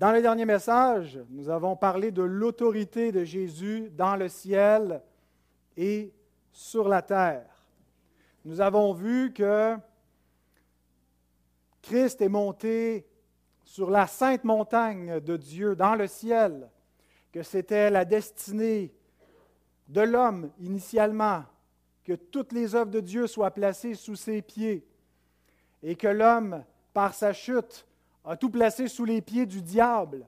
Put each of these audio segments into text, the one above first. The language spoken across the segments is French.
Dans le dernier message, nous avons parlé de l'autorité de Jésus dans le ciel et sur la terre. Nous avons vu que Christ est monté sur la sainte montagne de Dieu dans le ciel, que c'était la destinée de l'homme initialement, que toutes les œuvres de Dieu soient placées sous ses pieds, et que l'homme, par sa chute, a tout placé sous les pieds du diable,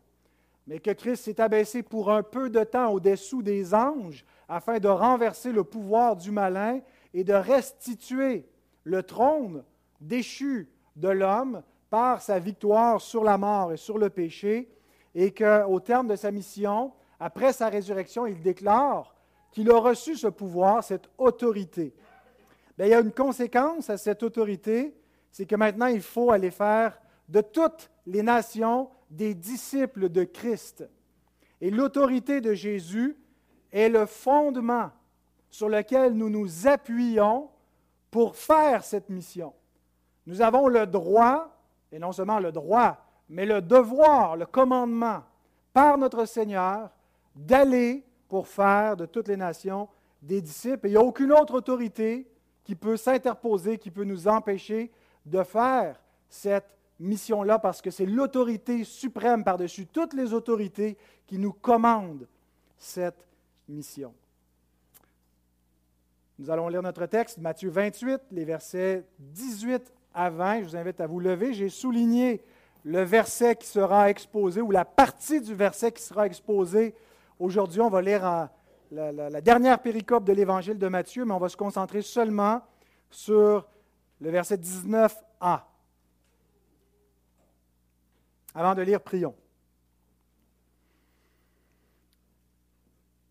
mais que Christ s'est abaissé pour un peu de temps au-dessous des anges afin de renverser le pouvoir du malin et de restituer le trône déchu de l'homme par sa victoire sur la mort et sur le péché, et qu'au terme de sa mission, après sa résurrection, il déclare qu'il a reçu ce pouvoir, cette autorité. il y a une conséquence à cette autorité, c'est que maintenant il faut aller faire de toutes les nations des disciples de Christ. Et l'autorité de Jésus est le fondement sur lequel nous nous appuyons pour faire cette mission. Nous avons le droit, et non seulement le droit, mais le devoir, le commandement par notre Seigneur d'aller pour faire de toutes les nations des disciples. Et il n'y a aucune autre autorité qui peut s'interposer, qui peut nous empêcher de faire cette mission-là, parce que c'est l'autorité suprême par-dessus toutes les autorités qui nous commande cette mission. Nous allons lire notre texte, Matthieu 28, les versets 18 à 20. Je vous invite à vous lever. J'ai souligné le verset qui sera exposé, ou la partie du verset qui sera exposé. Aujourd'hui, on va lire la, la, dernière péricope de l'évangile de Matthieu, mais on va se concentrer seulement sur le verset 19a. Avant de lire, prions.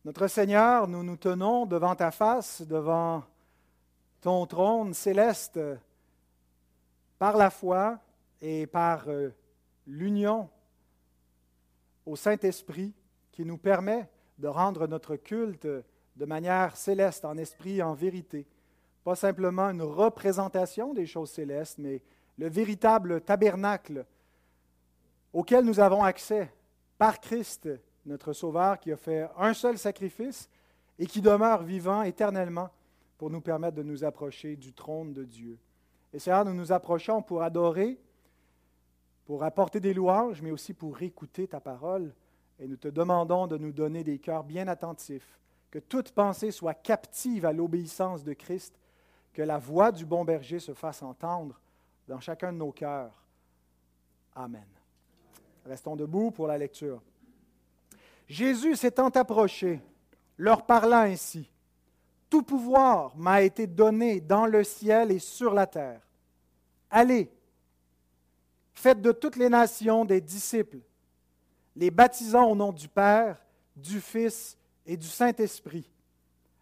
Notre Seigneur, nous nous tenons devant ta face, devant ton trône céleste, par la foi et par euh, l'union au Saint-Esprit qui nous permet de rendre notre culte de manière céleste, en esprit, en vérité. Pas simplement une représentation des choses célestes, mais le véritable tabernacle auquel nous avons accès par Christ, notre Sauveur, qui a fait un seul sacrifice et qui demeure vivant éternellement pour nous permettre de nous approcher du trône de Dieu. Et Seigneur, nous nous approchons pour adorer, pour apporter des louanges, mais aussi pour écouter ta parole. Et nous te demandons de nous donner des cœurs bien attentifs, que toute pensée soit captive à l'obéissance de Christ, que la voix du bon berger se fasse entendre dans chacun de nos cœurs. Amen. Restons debout pour la lecture. Jésus s'étant approché, leur parla ainsi. Tout pouvoir m'a été donné dans le ciel et sur la terre. Allez, faites de toutes les nations des disciples, les baptisant au nom du Père, du Fils et du Saint-Esprit,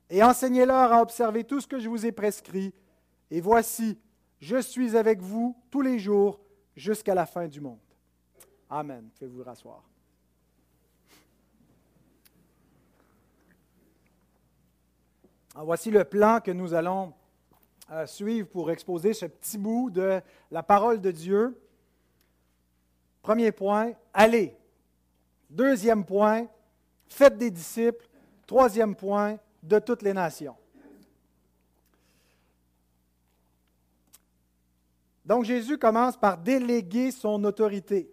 et enseignez-leur à observer tout ce que je vous ai prescrit. Et voici, je suis avec vous tous les jours jusqu'à la fin du monde. Amen. Faites-vous rasseoir? voici le plan que nous allons euh, suivre pour exposer ce petit bout de la parole de Dieu. Premier point, allez. Deuxième point, faites des disciples. Troisième point, de toutes les nations. Donc Jésus commence par déléguer son autorité.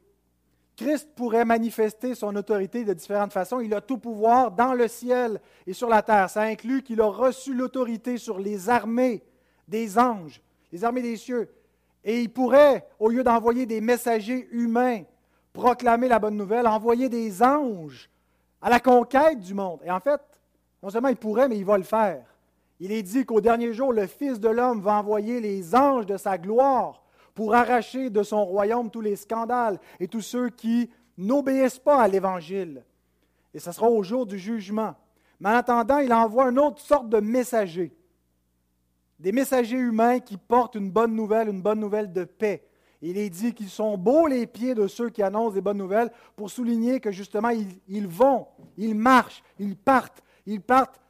Christ pourrait manifester son autorité de différentes façons. Il a tout pouvoir dans le ciel et sur la terre. Ça inclut qu'il a reçu l'autorité sur les armées des anges, les armées des cieux. Et il pourrait, au lieu d'envoyer des messagers humains, proclamer la bonne nouvelle, envoyer des anges à la conquête du monde. Et en fait, non seulement il pourrait, mais il va le faire. Il est dit qu'au dernier jour, le Fils de l'homme va envoyer les anges de sa gloire pour arracher de son royaume tous les scandales et tous ceux qui n'obéissent pas à l'Évangile. Et ce sera au jour du jugement. Mais en attendant, il envoie une autre sorte de messagers. Des messagers humains qui portent une bonne nouvelle, une bonne nouvelle de paix. Il dit qu'ils sont beaux les pieds de ceux qui annoncent des bonnes nouvelles pour souligner que justement, ils, vont, ils marchent, ils partent, ils partent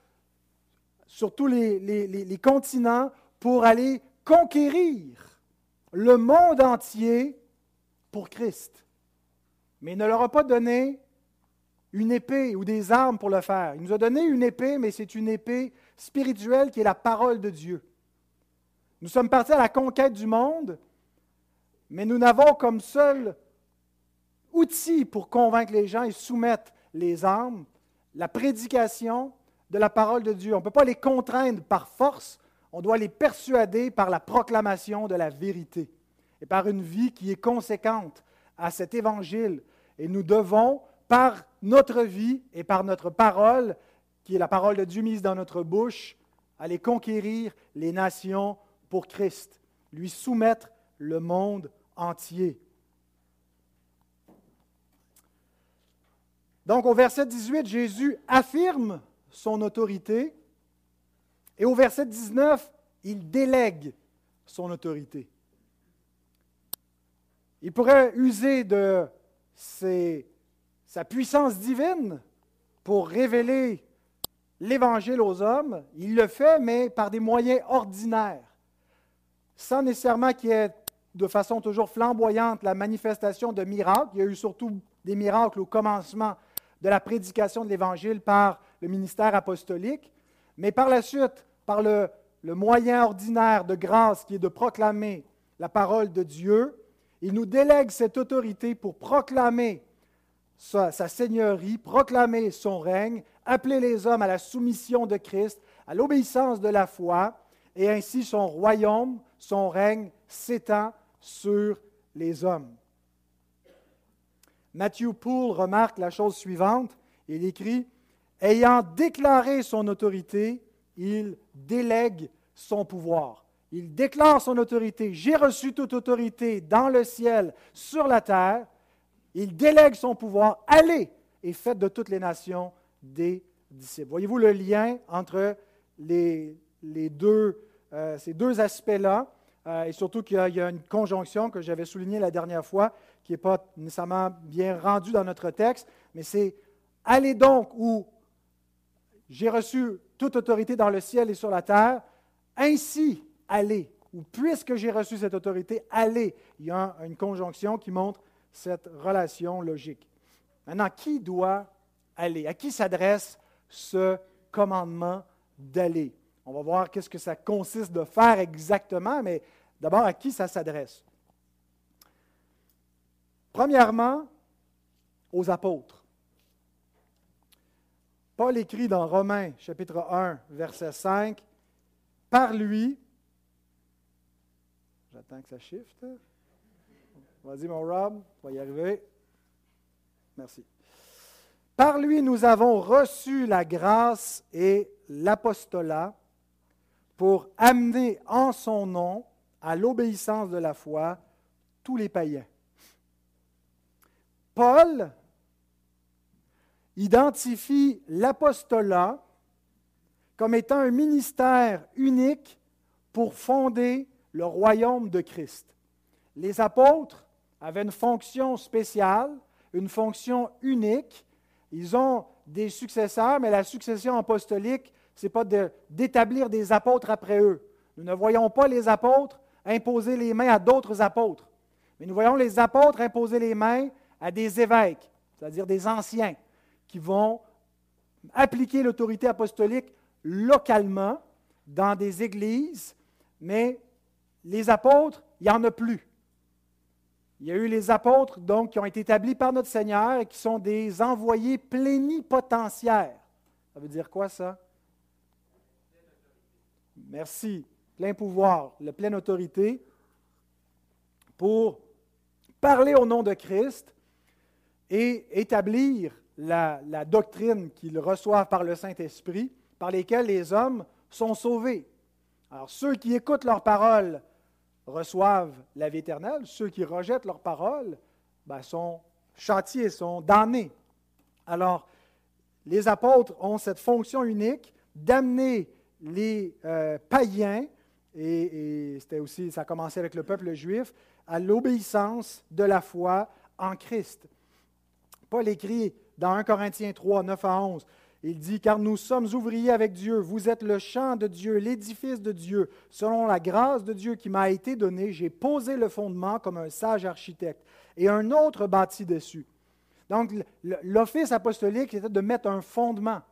sur tous les continents pour aller conquérir le monde entier pour Christ. mais il ne leur a pas donné une épée ou des armes pour le faire. Il nous a donné une épée, mais c'est une épée spirituelle qui est la parole de Dieu. Nous sommes partis à la conquête du monde, mais nous n'avons comme seul outil pour convaincre les gens et soumettre les armes la prédication de la parole de Dieu. On ne peut pas les contraindre par force, on doit les persuader par la proclamation de la vérité et par une vie qui est conséquente à cet évangile. Et nous devons, par notre vie et par notre parole, qui est la parole de Dieu mise dans notre bouche, aller conquérir les nations pour Christ, lui soumettre le monde entier. Donc au verset 18, Jésus affirme son autorité et au verset 19, il délègue son autorité. Il pourrait user de sa puissance divine pour révéler l'Évangile aux hommes. Il le fait, mais par des moyens ordinaires, sans nécessairement qu'il y ait de façon toujours flamboyante la manifestation de miracles. Il y a eu surtout des miracles au commencement de la prédication de l'Évangile par le ministère apostolique, mais par la suite, par le, moyen ordinaire de grâce qui est de proclamer la parole de Dieu, il nous délègue cette autorité pour proclamer sa, sa, seigneurie, proclamer son règne, appeler les hommes à la soumission de Christ, à l'obéissance de la foi, et ainsi son royaume, son règne s'étend sur les hommes. Matthew Poole remarque la chose suivante. Il écrit Ayant déclaré son autorité, il délègue son pouvoir. Il déclare son autorité. J'ai reçu toute autorité dans le ciel, sur la terre. Il délègue son pouvoir. Allez et faites de toutes les nations des disciples. Voyez-vous le lien entre euh, ces deux aspects-là? Euh, et surtout qu'il y, a une conjonction que j'avais soulignée la dernière fois, qui n'est pas nécessairement bien rendue dans notre texte, mais c'est Allez donc où j'ai reçu toute autorité dans le ciel et sur la terre, ainsi allez, ou puisque j'ai reçu cette autorité, allez. Il y a une conjonction qui montre cette relation logique. Maintenant, qui doit aller? À qui s'adresse ce commandement d'aller? On va voir qu'est-ce que ça consiste de faire exactement, mais d'abord, à qui ça s'adresse? Premièrement, aux apôtres. Paul écrit dans Romains chapitre 1, verset 5, Par lui, j'attends que ça shift. Vas-y mon Rob, on va y arriver. Merci. Par lui, nous avons reçu la grâce et l'apostolat pour amener en son nom à l'obéissance de la foi tous les païens. Paul identifie l'apostolat comme étant un ministère unique pour fonder le royaume de Christ. Les apôtres avaient une fonction spéciale, une fonction unique. Ils ont des successeurs, mais la succession apostolique, ce n'est pas d'établir des apôtres après eux. Nous ne voyons pas les apôtres imposer les mains à d'autres apôtres, mais nous voyons les apôtres imposer les mains à des évêques, c'est-à-dire des anciens, qui vont appliquer l'autorité apostolique localement dans des églises, mais les apôtres, il n'y en a plus. Il y a eu les apôtres donc qui ont été établis par notre Seigneur et qui sont des envoyés plénipotentiaires. Ça veut dire quoi ça? Merci. Plein pouvoir, la pleine autorité pour parler au nom de Christ et établir la, doctrine qu'ils reçoivent par le Saint-Esprit, par lesquelles les hommes sont sauvés. Alors ceux qui écoutent leur parole reçoivent la vie éternelle, ceux qui rejettent leur parole ben, sont châtiés, sont damnés. Alors, les apôtres ont cette fonction unique d'amener les euh, païens, et, et c'était aussi, ça a commencé avec le peuple juif, à l'obéissance de la foi en Christ. Paul écrit dans 1 Corinthiens 3, 9 à 11, il dit, car nous sommes ouvriers avec Dieu, vous êtes le champ de Dieu, l'édifice de Dieu. Selon la grâce de Dieu qui m'a été donnée, j'ai posé le fondement comme un sage architecte, et un autre bâti dessus. Donc, l'office apostolique, c'était de mettre un fondement,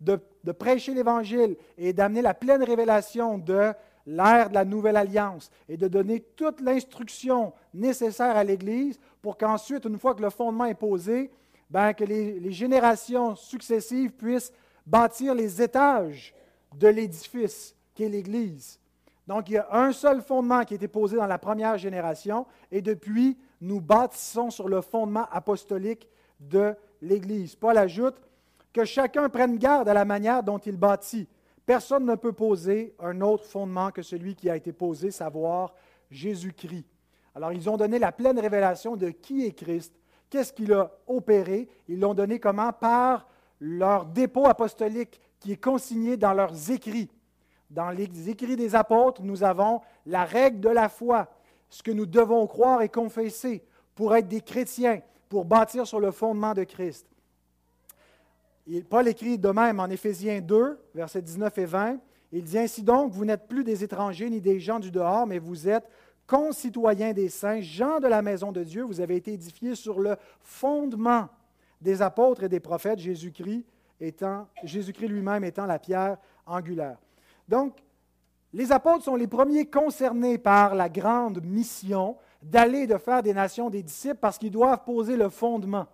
de, de prêcher l'Évangile et d'amener la pleine révélation de l'ère de la nouvelle alliance et de donner toute l'instruction nécessaire à l'Église pour qu'ensuite, une fois que le fondement est posé, ben, que les, générations successives puissent bâtir les étages de l'édifice qu'est l'Église. Donc, il y a un seul fondement qui a été posé dans la première génération, et depuis, nous bâtissons sur le fondement apostolique de l'Église. Paul ajoute que chacun prenne garde à la manière dont il bâtit. Personne ne peut poser un autre fondement que celui qui a été posé, savoir Jésus-Christ. Alors, ils ont donné la pleine révélation de qui est Christ, qu'est-ce qu'il a opéré? Ils l'ont donné comment? Par leur dépôt apostolique qui est consigné dans leurs écrits. Dans les écrits des apôtres, nous avons la règle de la foi, ce que nous devons croire et confesser pour être des chrétiens, pour bâtir sur le fondement de Christ. Paul écrit de même en Éphésiens 2, versets 19 et 20. Il dit ainsi donc, vous n'êtes plus des étrangers ni des gens du dehors, mais vous êtes concitoyens des saints, gens de la maison de Dieu. Vous avez été édifiés sur le fondement des apôtres et des prophètes, Jésus-Christ étant Jésus-Christ lui-même étant la pierre angulaire. Donc, les apôtres sont les premiers concernés par la grande mission d'aller de faire des nations des disciples parce qu'ils doivent poser le fondement.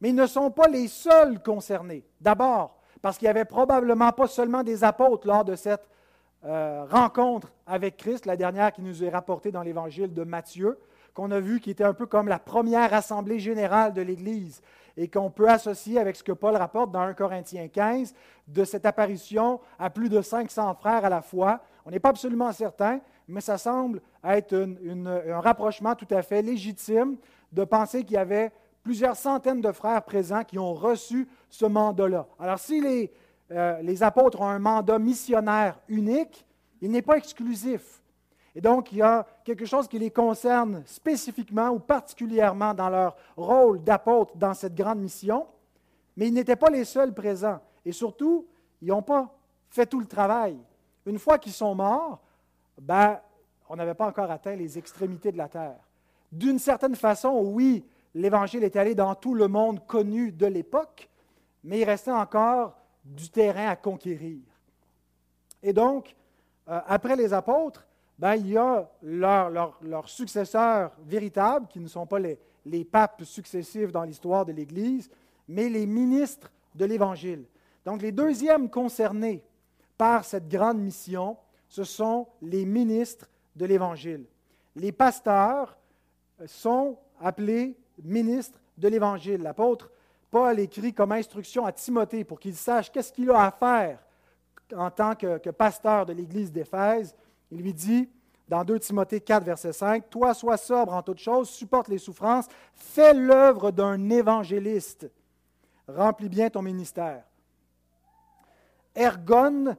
Mais ils ne sont pas les seuls concernés. D'abord, parce qu'il n'y avait probablement pas seulement des apôtres lors de cette euh, rencontre avec Christ, la dernière qui nous est rapportée dans l'évangile de Matthieu, qu'on a vu qui était un peu comme la première assemblée générale de l'Église et qu'on peut associer avec ce que Paul rapporte dans 1 Corinthiens 15 de cette apparition à plus de 500 frères à la fois. On n'est pas absolument certain, mais ça semble être un rapprochement tout à fait légitime de penser qu'il y avait plusieurs centaines de frères présents qui ont reçu ce mandat-là. Alors, si les, euh, les apôtres ont un mandat missionnaire unique, il n'est pas exclusif. Et donc, il y a quelque chose qui les concerne spécifiquement ou particulièrement dans leur rôle d'apôtre dans cette grande mission, mais ils n'étaient pas les seuls présents. Et surtout, ils n'ont pas fait tout le travail. Une fois qu'ils sont morts, ben, on n'avait pas encore atteint les extrémités de la terre. D'une certaine façon, oui, l'Évangile est allé dans tout le monde connu de l'époque, mais il restait encore du terrain à conquérir. Et donc, euh, après les apôtres, ben, il y a leurs successeurs véritables, qui ne sont pas les, les papes successifs dans l'histoire de l'Église, mais les ministres de l'Évangile. Donc, les deuxièmes concernés par cette grande mission, ce sont les ministres de l'Évangile. Les pasteurs sont appelés ministre de l'Évangile. L'apôtre Paul écrit comme instruction à Timothée pour qu'il sache qu'est-ce qu'il a à faire en tant que, pasteur de l'Église d'Éphèse. Il lui dit, dans 2 Timothée 4, verset 5, Toi, sois sobre en toutes choses, supporte les souffrances, fais l'œuvre d'un évangéliste, remplis bien ton ministère. Ergon,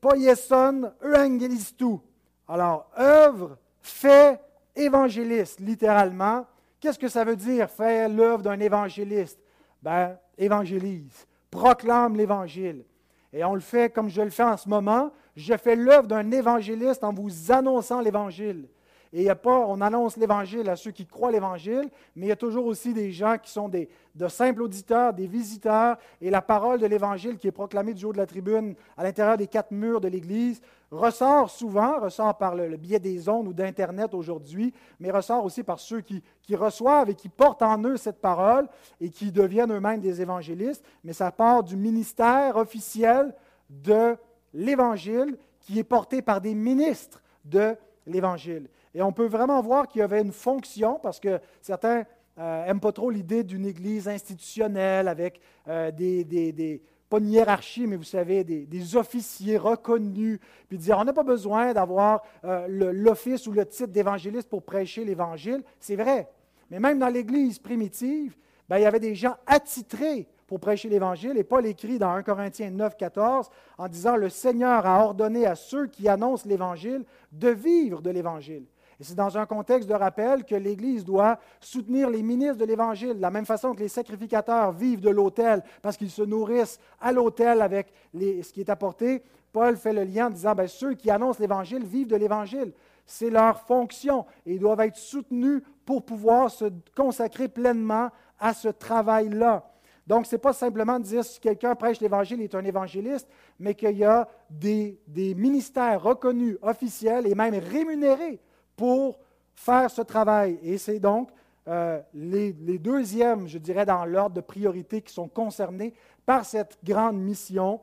poieson, euangelistou. Alors, œuvre, fait, évangéliste, littéralement, Qu'est-ce que ça veut dire faire l'œuvre d'un évangéliste? Ben, évangélise, proclame l'Évangile. Et on le fait comme je le fais en ce moment. Je fais l'œuvre d'un évangéliste en vous annonçant l'Évangile. Et il a pas, on annonce l'Évangile à ceux qui croient l'Évangile, mais il y a toujours aussi des gens qui sont des, de simples auditeurs, des visiteurs, et la parole de l'Évangile qui est proclamée du haut de la tribune à l'intérieur des quatre murs de l'Église ressort souvent, ressort par le, biais des ondes ou d'Internet aujourd'hui, mais ressort aussi par ceux qui, qui, reçoivent et qui portent en eux cette parole et qui deviennent eux-mêmes des évangélistes, mais ça part du ministère officiel de l'Évangile qui est porté par des ministres de l'Évangile. Et on peut vraiment voir qu'il y avait une fonction, parce que certains n'aiment euh, pas trop l'idée d'une Église institutionnelle avec euh, des, pas une hiérarchie, mais vous savez, des, officiers reconnus, puis dire on n'a pas besoin d'avoir euh, l'office ou le titre d'évangéliste pour prêcher l'Évangile. C'est vrai. Mais même dans l'Église primitive, ben, il y avait des gens attitrés pour prêcher l'Évangile. Et Paul écrit dans 1 Corinthiens 9, 14 en disant Le Seigneur a ordonné à ceux qui annoncent l'Évangile de vivre de l'Évangile. Et c'est dans un contexte de rappel que l'Église doit soutenir les ministres de l'Évangile, de la même façon que les sacrificateurs vivent de l'autel parce qu'ils se nourrissent à l'autel avec ce qui est apporté. Paul fait le lien en disant, ben, ceux qui annoncent l'Évangile vivent de l'Évangile. C'est leur fonction et ils doivent être soutenus pour pouvoir se consacrer pleinement à ce travail-là. Donc, ce n'est pas simplement de dire si quelqu'un prêche l'Évangile, il est un évangéliste, mais qu'il y a des, ministères reconnus, officiels et même rémunérés pour faire ce travail. Et c'est donc euh, les, les, deuxièmes, je dirais, dans l'ordre de priorité qui sont concernés par cette grande mission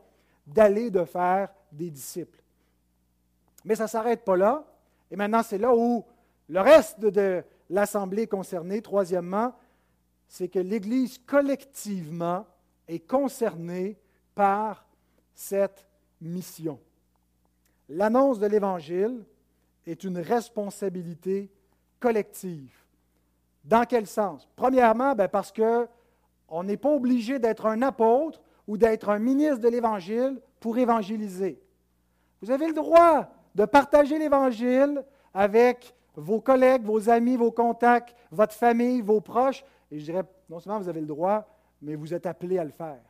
d'aller de faire des disciples. Mais ça ne s'arrête pas là. Et maintenant, c'est là où le reste de l'Assemblée concernée, troisièmement, c'est que l'Église collectivement est concernée par cette mission. L'annonce de l'Évangile est une responsabilité collective. Dans quel sens? Premièrement, ben, parce qu'on n'est pas obligé d'être un apôtre ou d'être un ministre de l'Évangile pour évangéliser. Vous avez le droit de partager l'Évangile avec vos collègues, vos amis, vos contacts, votre famille, vos proches. Et je dirais, non seulement vous avez le droit, mais vous êtes appelé à le faire.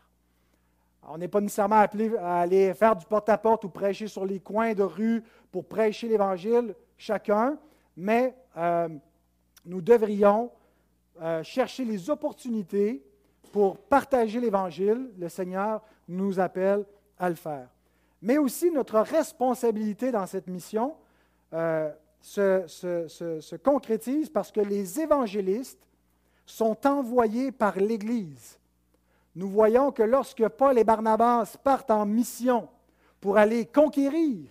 On n'est pas nécessairement appelé à aller faire du porte-à-porte ou prêcher sur les coins de rue pour prêcher l'Évangile, chacun, mais euh, nous devrions euh, chercher les opportunités pour partager l'Évangile. Le Seigneur nous appelle à le faire. Mais aussi notre responsabilité dans cette mission euh, se, se, concrétise parce que les évangélistes sont envoyés par l'Église. Nous voyons que lorsque Paul et Barnabas partent en mission pour aller conquérir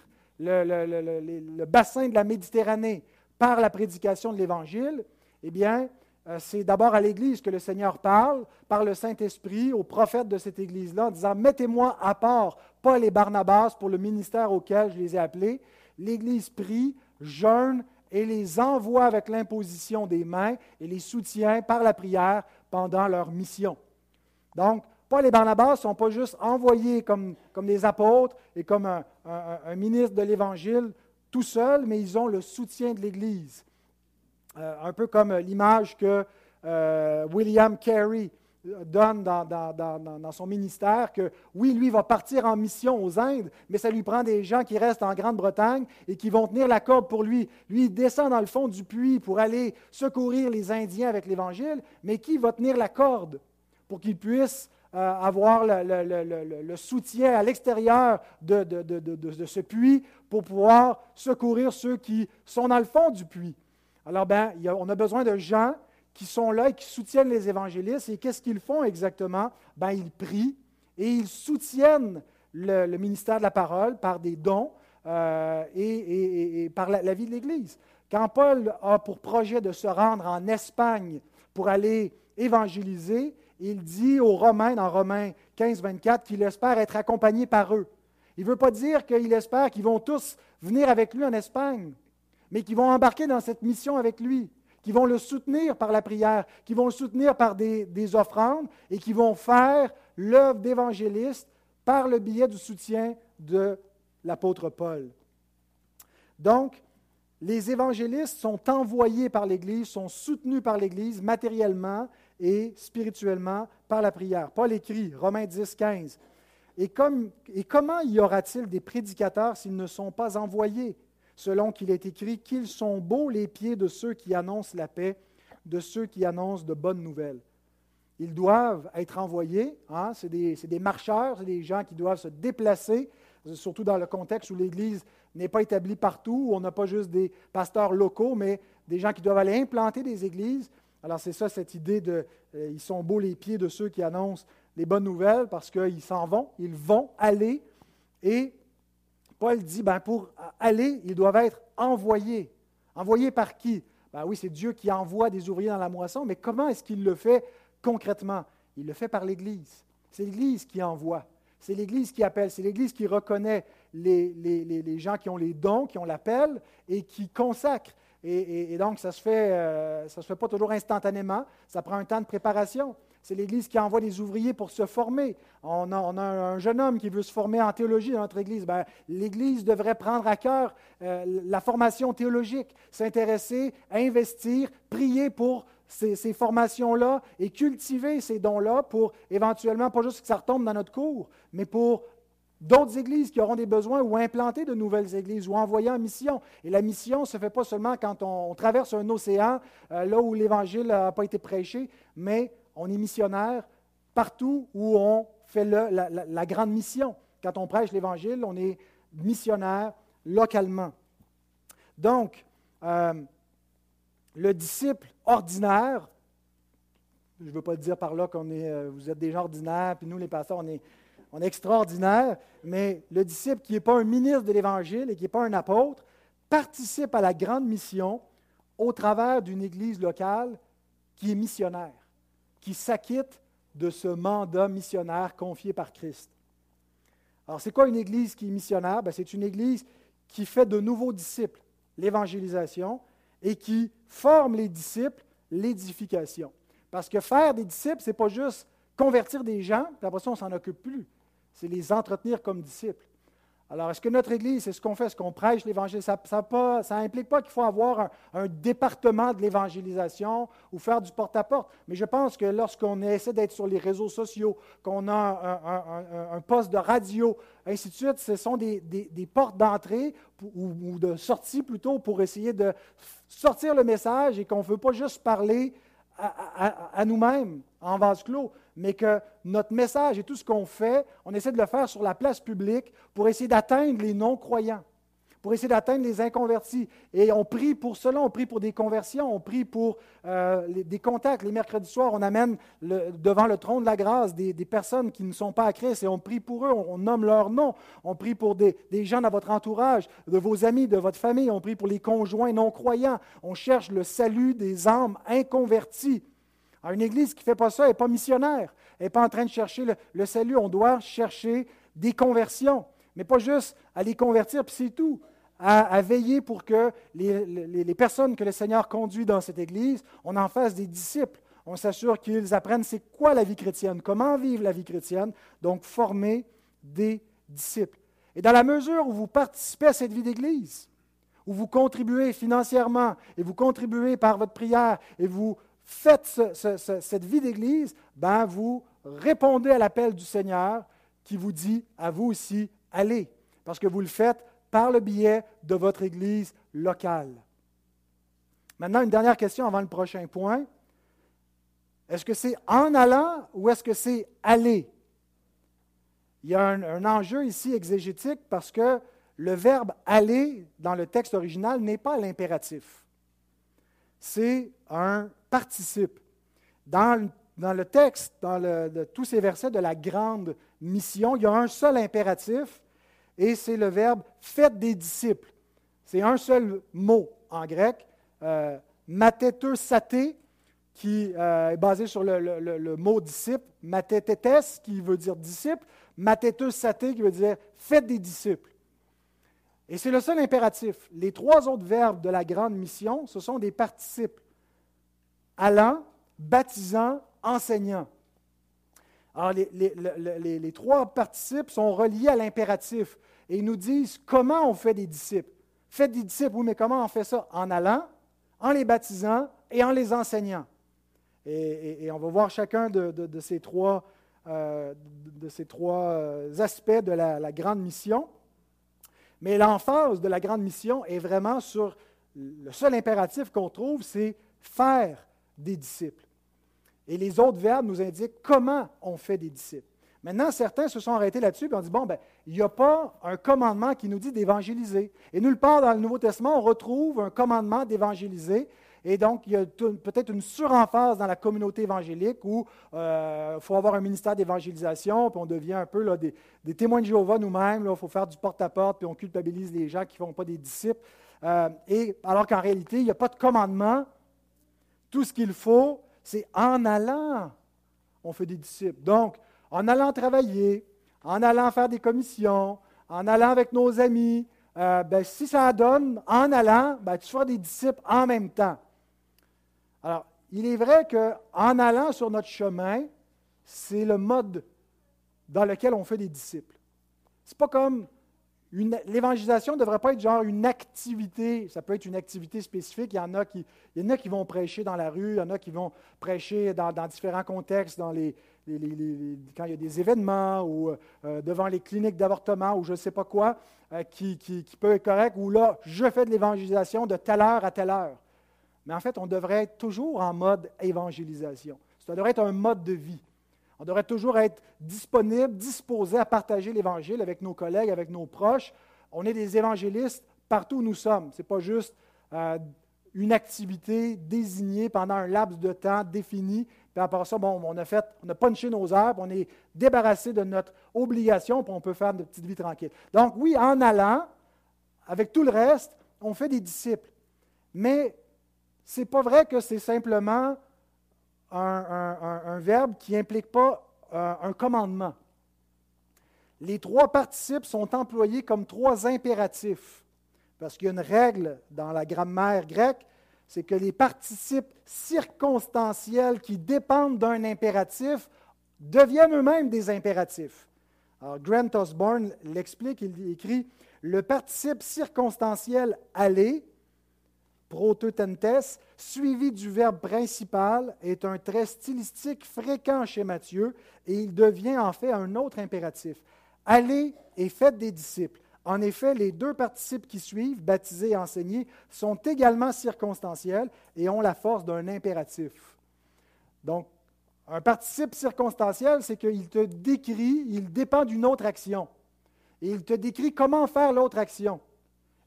le, bassin de la Méditerranée par la prédication de l'Évangile, eh bien, euh, c'est d'abord à l'Église que le Seigneur parle, par le Saint-Esprit, aux prophètes de cette Église-là, en disant, mettez-moi à part Paul et Barnabas pour le ministère auquel je les ai appelés. L'Église prie, jeûne et les envoie avec l'imposition des mains et les soutient par la prière pendant leur mission. Donc, Paul et Barnabas ne sont pas juste envoyés comme, comme des apôtres et comme un, ministre de l'Évangile tout seuls, mais ils ont le soutien de l'Église. Euh, un peu comme l'image que euh, William Carey donne dans, son ministère, que oui, lui va partir en mission aux Indes, mais ça lui prend des gens qui restent en Grande-Bretagne et qui vont tenir la corde pour lui. Lui, il descend dans le fond du puits pour aller secourir les Indiens avec l'Évangile, mais qui va tenir la corde? Pour qu'il puisse euh, avoir le, soutien à l'extérieur de, de, ce puits pour pouvoir secourir ceux qui sont dans le fond du puits. Alors, ben, on a besoin de gens qui sont là et qui soutiennent les évangélistes. Et qu'est-ce qu'ils font exactement? Ben, ils prient et ils soutiennent le, ministère de la parole par des dons euh, et, par la, vie de l'Église. Quand Paul a pour projet de se rendre en Espagne pour aller évangéliser, il dit aux Romains, dans Romains 15, 24, qu'il espère être accompagné par eux. Il ne veut pas dire qu'il espère qu'ils vont tous venir avec lui en Espagne mais qui vont embarquer dans cette mission avec lui, qui vont le soutenir par la prière, qui vont le soutenir par des, offrandes et qui vont faire l'œuvre d'évangéliste par le biais du soutien de l'apôtre Paul. Donc, les évangélistes sont envoyés par l'Église, sont soutenus par l'Église matériellement et spirituellement par la prière. Paul écrit, Romains 10, 15, et, comme, et comment y aura-t-il des prédicateurs s'ils ne sont pas envoyés selon qu'il est écrit, qu'ils sont beaux les pieds de ceux qui annoncent la paix, de ceux qui annoncent de bonnes nouvelles. Ils doivent être envoyés, hein, c'est des, des, marcheurs, c'est des gens qui doivent se déplacer, surtout dans le contexte où l'Église n'est pas établie partout, où on n'a pas juste des pasteurs locaux, mais des gens qui doivent aller implanter des églises. Alors c'est ça cette idée de euh, ils sont beaux les pieds de ceux qui annoncent les bonnes nouvelles parce qu'ils s'en vont, ils vont aller et Paul dit, ben pour aller, ils doivent être envoyés. Envoyés par qui? Ben Oui, c'est Dieu qui envoie des ouvriers dans la moisson, mais comment est-ce qu'il le fait concrètement? Il le fait par l'Église. C'est l'Église qui envoie. C'est l'Église qui appelle. C'est l'Église qui reconnaît les, les, gens qui ont les dons, qui ont l'appel et qui consacrent. Et, donc, ça ne se, fait, euh, ça se fait pas toujours instantanément. Ça prend un temps de préparation. C'est l'Église qui envoie des ouvriers pour se former. On a, un jeune homme qui veut se former en théologie dans notre Église. Ben, L'Église devrait prendre à cœur euh, la formation théologique, s'intéresser, investir, prier pour ces, ces formations-là et cultiver ces dons-là pour éventuellement, pas juste que ça retombe dans notre cours, mais pour d'autres églises qui auront des besoins ou implanter de nouvelles églises ou envoyer en mission. Et la mission ne se fait pas seulement quand on, traverse un océan, euh, là où l'Évangile n'a pas été prêché, mais on est missionnaire partout où on fait la, grande mission. Quand on prêche l'Évangile, on est missionnaire localement. Donc, euh, le disciple ordinaire, je ne veux pas dire par là qu'on est, euh, vous êtes des gens ordinaires, puis nous, les pasteurs, on est, on est extraordinaire, mais le disciple qui n'est pas un ministre de l'Évangile et qui n'est pas un apôtre participe à la grande mission au travers d'une église locale qui est missionnaire, qui s'acquitte de ce mandat missionnaire confié par Christ. Alors, c'est quoi une église qui est missionnaire? Ben, c'est une église qui fait de nouveaux disciples, l'évangélisation, et qui forme les disciples, l'édification. Parce que faire des disciples, ce n'est pas juste convertir des gens, puis après ça, on ne s'en occupe plus. C'est les entretenir comme disciples. Alors, est-ce que notre Église, c'est ce qu'on fait, est-ce qu'on prêche l'Évangile? Ça n'implique pas, qu'il faut avoir un, département de l'évangélisation ou faire du porte-à-porte. Mais je pense que lorsqu'on essaie d'être sur les réseaux sociaux, qu'on a un, poste de radio, ainsi de suite, ce sont des, portes d'entrée ou, de sortie plutôt pour essayer de sortir le message et qu'on ne veut pas juste parler à nous-mêmes en vase clos, mais que notre message et tout ce qu'on fait, on essaie de le faire sur la place publique pour essayer d'atteindre les non-croyants, pour essayer d'atteindre les inconvertis. Et on prie pour cela, on prie pour des conversions, on prie pour euh, des contacts. Les mercredis soirs, on amène devant le trône de la grâce des, personnes qui ne sont pas à Christ et on prie pour eux, on, nomme leur nom. On prie pour des, des gens dans votre entourage, de vos amis, de votre famille. On prie pour les conjoints non-croyants. On cherche le salut des âmes inconverties une église qui ne fait pas ça n'est pas missionnaire, elle n'est pas en train de chercher le, salut. On doit chercher des conversions, mais pas juste à les convertir, puis c'est tout. À, veiller pour que les, les, personnes que le Seigneur conduit dans cette église, on en fasse des disciples. On s'assure qu'ils apprennent c'est quoi la vie chrétienne, comment vivre la vie chrétienne, donc former des disciples. Et dans la mesure où vous participez à cette vie d'église, où vous contribuez financièrement et vous contribuez par votre prière et vous faites cette vie d'Église, ben vous répondez à l'appel du Seigneur qui vous dit à vous aussi, allez, parce que vous le faites par le biais de votre Église locale. Maintenant, une dernière question avant le prochain point. Est-ce que c'est en allant ou est-ce que c'est aller? Il y a un, un, enjeu ici exégétique parce que le verbe aller dans le texte original n'est pas l'impératif. C'est un participe. Dans, le texte, dans tous ces versets de la grande mission, il y a un seul impératif et c'est le verbe faites des disciples. C'est un seul mot en grec, euh, saté, qui euh, est basé sur le, mot disciple, mathetetes, qui veut dire disciple, matheteus saté, qui veut dire faites des disciples. Et c'est le seul impératif. Les trois autres verbes de la grande mission, ce sont des participes allant, baptisant, enseignant. Alors, les, trois participes sont reliés à l'impératif et ils nous disent comment on fait des disciples. Faites des disciples, oui, mais comment on fait ça? En allant, en les baptisant et en les enseignant. Et, on va voir chacun de, ces trois, euh, euh, aspects de la grande mission. Mais l'emphase de la grande mission est vraiment sur le seul impératif qu'on trouve, c'est faire des disciples. Et les autres verbes nous indiquent comment on fait des disciples. Maintenant, certains se sont arrêtés là-dessus et ont dit, bon, ben, il n'y a pas un commandement qui nous dit d'évangéliser. Et nulle part dans le Nouveau Testament, on retrouve un commandement d'évangéliser. Et donc, il y a peut-être une suremphase dans la communauté évangélique où il euh, faut avoir un ministère d'évangélisation, puis on devient un peu des, témoins de Jéhovah nous-mêmes. Il faut faire du porte-à-porte, puis on culpabilise les gens qui ne font pas des disciples. Euh, et, alors qu'en réalité, il n'y a pas de commandement tout ce qu'il faut, c'est en allant, on fait des disciples. Donc, en allant travailler, en allant faire des commissions, en allant avec nos amis, euh, ben, si ça donne en allant, ben, tu feras des disciples en même temps. Alors, il est vrai qu'en allant sur notre chemin, c'est le mode dans lequel on fait des disciples. Ce n'est pas comme l'évangélisation ne devrait pas être genre une activité, ça peut être une activité spécifique. Il y, en a qui, vont prêcher dans la rue, il y en a qui vont prêcher dans, différents contextes, dans les, quand il y a des événements ou euh, devant les cliniques d'avortement ou je ne sais pas quoi euh, qui, qui, peut être correct, ou là, je fais de l'évangélisation de telle heure à telle heure. Mais en fait, on devrait être toujours en mode évangélisation. Ça devrait être un mode de vie. On devrait toujours être disponible, disposé à partager l'Évangile avec nos collègues, avec nos proches. On est des évangélistes partout où nous sommes. Ce n'est pas juste euh, une activité désignée pendant un laps de temps défini. Puis après ça, bon, on a fait, on a punché nos heures, on est débarrassé de notre obligation, puis on peut faire notre petite vie tranquille. Donc oui, en allant, avec tout le reste, on fait des disciples. Mais ce n'est pas vrai que c'est simplement un, verbe qui n'implique pas euh, un commandement. Les trois participes sont employés comme trois impératifs, parce qu'il y a une règle dans la grammaire grecque, c'est que les participes circonstanciels qui dépendent d'un impératif deviennent eux-mêmes des impératifs. Alors, Grant Osborne l'explique, il écrit Le participe circonstanciel aller prototentes, suivi du verbe principal, est un trait stylistique fréquent chez Matthieu et il devient en fait un autre impératif. Allez et faites des disciples. En effet, les deux participes qui suivent, baptisés et enseignés, sont également circonstanciels et ont la force d'un impératif. Donc, un participe circonstanciel, c'est qu'il te décrit, il dépend d'une autre action. Il te décrit comment faire l'autre action.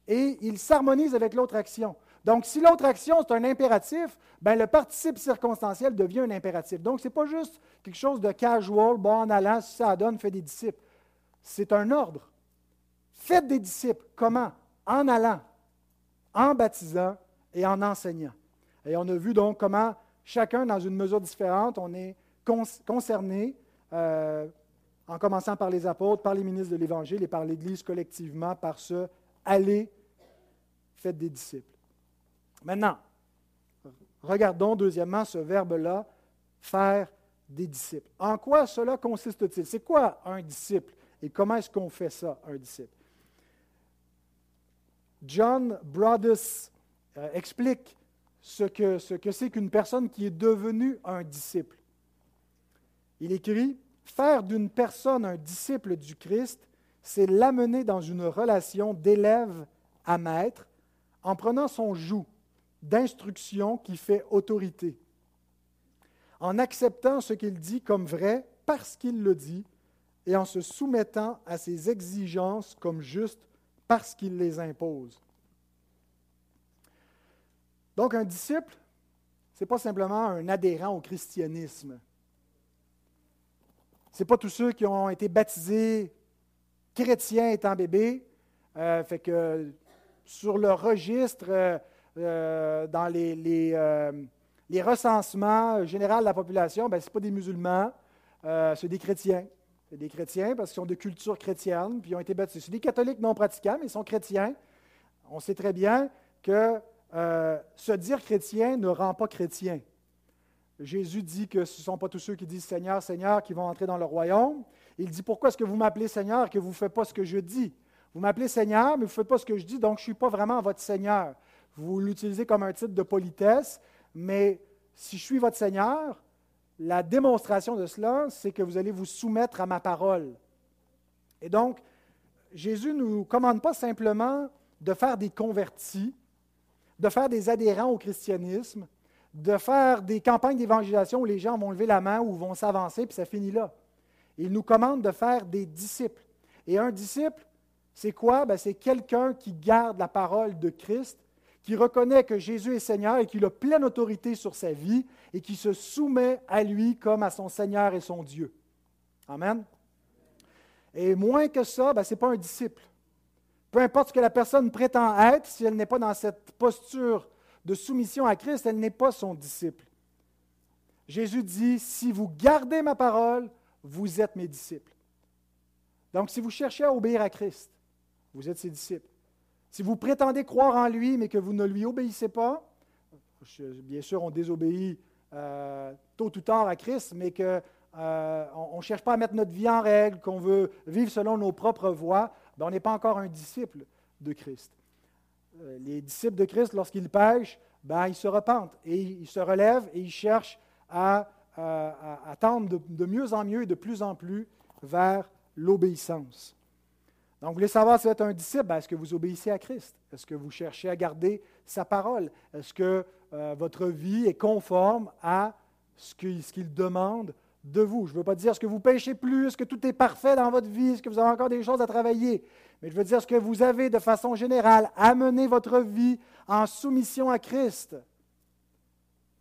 Et il s'harmonise avec l'autre action. Donc, si l'autre action, c'est un impératif, ben, le participe circonstanciel devient un impératif. Donc, ce n'est pas juste quelque chose de casual, bon, en allant, si ça donne, fait des disciples. C'est un ordre. Faites des disciples. Comment? En allant, en baptisant et en enseignant. Et on a vu donc comment chacun, dans une mesure différente, on est concerné, euh, en commençant par les apôtres, par les ministres de l'Évangile et par l'Église collectivement, par ce aller, faites des disciples. Maintenant, regardons deuxièmement ce verbe-là, faire des disciples. En quoi cela consiste-t-il? C'est quoi un disciple et comment est-ce qu'on fait ça, un disciple? John Broadus euh, explique ce que c'est ce qu'une personne qui est devenue un disciple. Il écrit Faire d'une personne un disciple du Christ, c'est l'amener dans une relation d'élève à maître en prenant son joug d'instruction qui fait autorité, en acceptant ce qu'il dit comme vrai parce qu'il le dit et en se soumettant à ses exigences comme justes parce qu'il les impose. Donc un disciple, ce n'est pas simplement un adhérent au christianisme. Ce n'est pas tous ceux qui ont été baptisés chrétiens étant bébés. Euh, fait que sur le registre, euh, euh, dans les, euh, les, recensements généraux de la population, ben, ce n'est pas des musulmans, euh, c'est des chrétiens. C'est des chrétiens parce qu'ils ont de culture chrétienne, puis ils ont été baptisés. C'est des catholiques non pratiquants, mais ils sont chrétiens. On sait très bien que se dire chrétien ne rend pas chrétien. Jésus dit que ce ne sont pas tous ceux qui disent Seigneur, Seigneur qui vont entrer dans le royaume. Il dit Pourquoi est-ce que vous m'appelez Seigneur et que vous ne faites pas ce que je dis? Vous m'appelez Seigneur, mais vous ne faites pas ce que je dis, donc je ne suis pas vraiment votre Seigneur. Vous l'utilisez comme un titre de politesse, mais si je suis votre Seigneur, la démonstration de cela, c'est que vous allez vous soumettre à ma parole. Et donc, Jésus ne nous commande pas simplement de faire des convertis, de faire des adhérents au christianisme, de faire des campagnes d'évangélisation où les gens vont lever la main ou vont s'avancer, puis ça finit là. Il nous commande de faire des disciples. Et un disciple, c'est quoi? Ben, c'est quelqu'un qui garde la parole de Christ qui reconnaît que Jésus est Seigneur et qu'il a pleine autorité sur sa vie et qui se soumet à lui comme à son Seigneur et son Dieu. Amen. Et moins que ça, ben, ce n'est pas un disciple. Peu importe ce que la personne prétend être, si elle n'est pas dans cette posture de soumission à Christ, elle n'est pas son disciple. Jésus dit, si vous gardez ma parole, vous êtes mes disciples. Donc, si vous cherchez à obéir à Christ, vous êtes ses disciples. Si vous prétendez croire en lui, mais que vous ne lui obéissez pas, bien sûr, on désobéit euh, tôt ou tard à Christ, mais qu'on euh, ne cherche pas à mettre notre vie en règle, qu'on veut vivre selon nos propres voies, ben, on n'est pas encore un disciple de Christ. Euh, les disciples de Christ, lorsqu'ils pêchent, ben, ils se repentent et ils se relèvent et ils cherchent à, tendre de, mieux en mieux et de plus en plus vers l'obéissance. Donc, vous voulez savoir si vous êtes un disciple, ben, est-ce que vous obéissez à Christ? Est-ce que vous cherchez à garder sa parole? Est-ce que euh, votre vie est conforme à ce qu'il demande de vous? Je ne veux pas dire est-ce que vous péchez plus, est-ce que tout est parfait dans votre vie, est-ce que vous avez encore des choses à travailler, mais je veux dire ce que vous avez de façon générale amené votre vie en soumission à Christ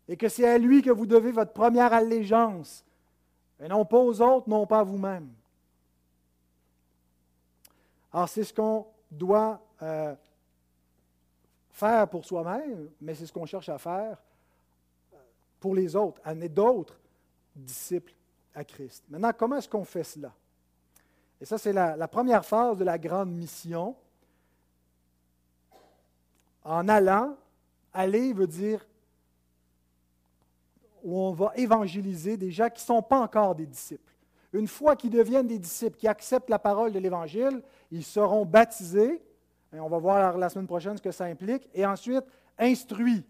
et que c'est à lui que vous devez votre première allégeance, et non pas aux autres, non pas à vous-même. Alors, c'est ce qu'on doit euh, faire pour soi-même, mais c'est ce qu'on cherche à faire euh, pour les autres, amener d'autres disciples à Christ. Maintenant, comment est-ce qu'on fait cela? Et ça, c'est la, première phase de la grande mission. En allant, aller veut dire où on va évangéliser des gens qui ne sont pas encore des disciples. Une fois qu'ils deviennent des disciples, qui acceptent la parole de l'Évangile, ils seront baptisés, et on va voir la semaine prochaine ce que ça implique, et ensuite instruits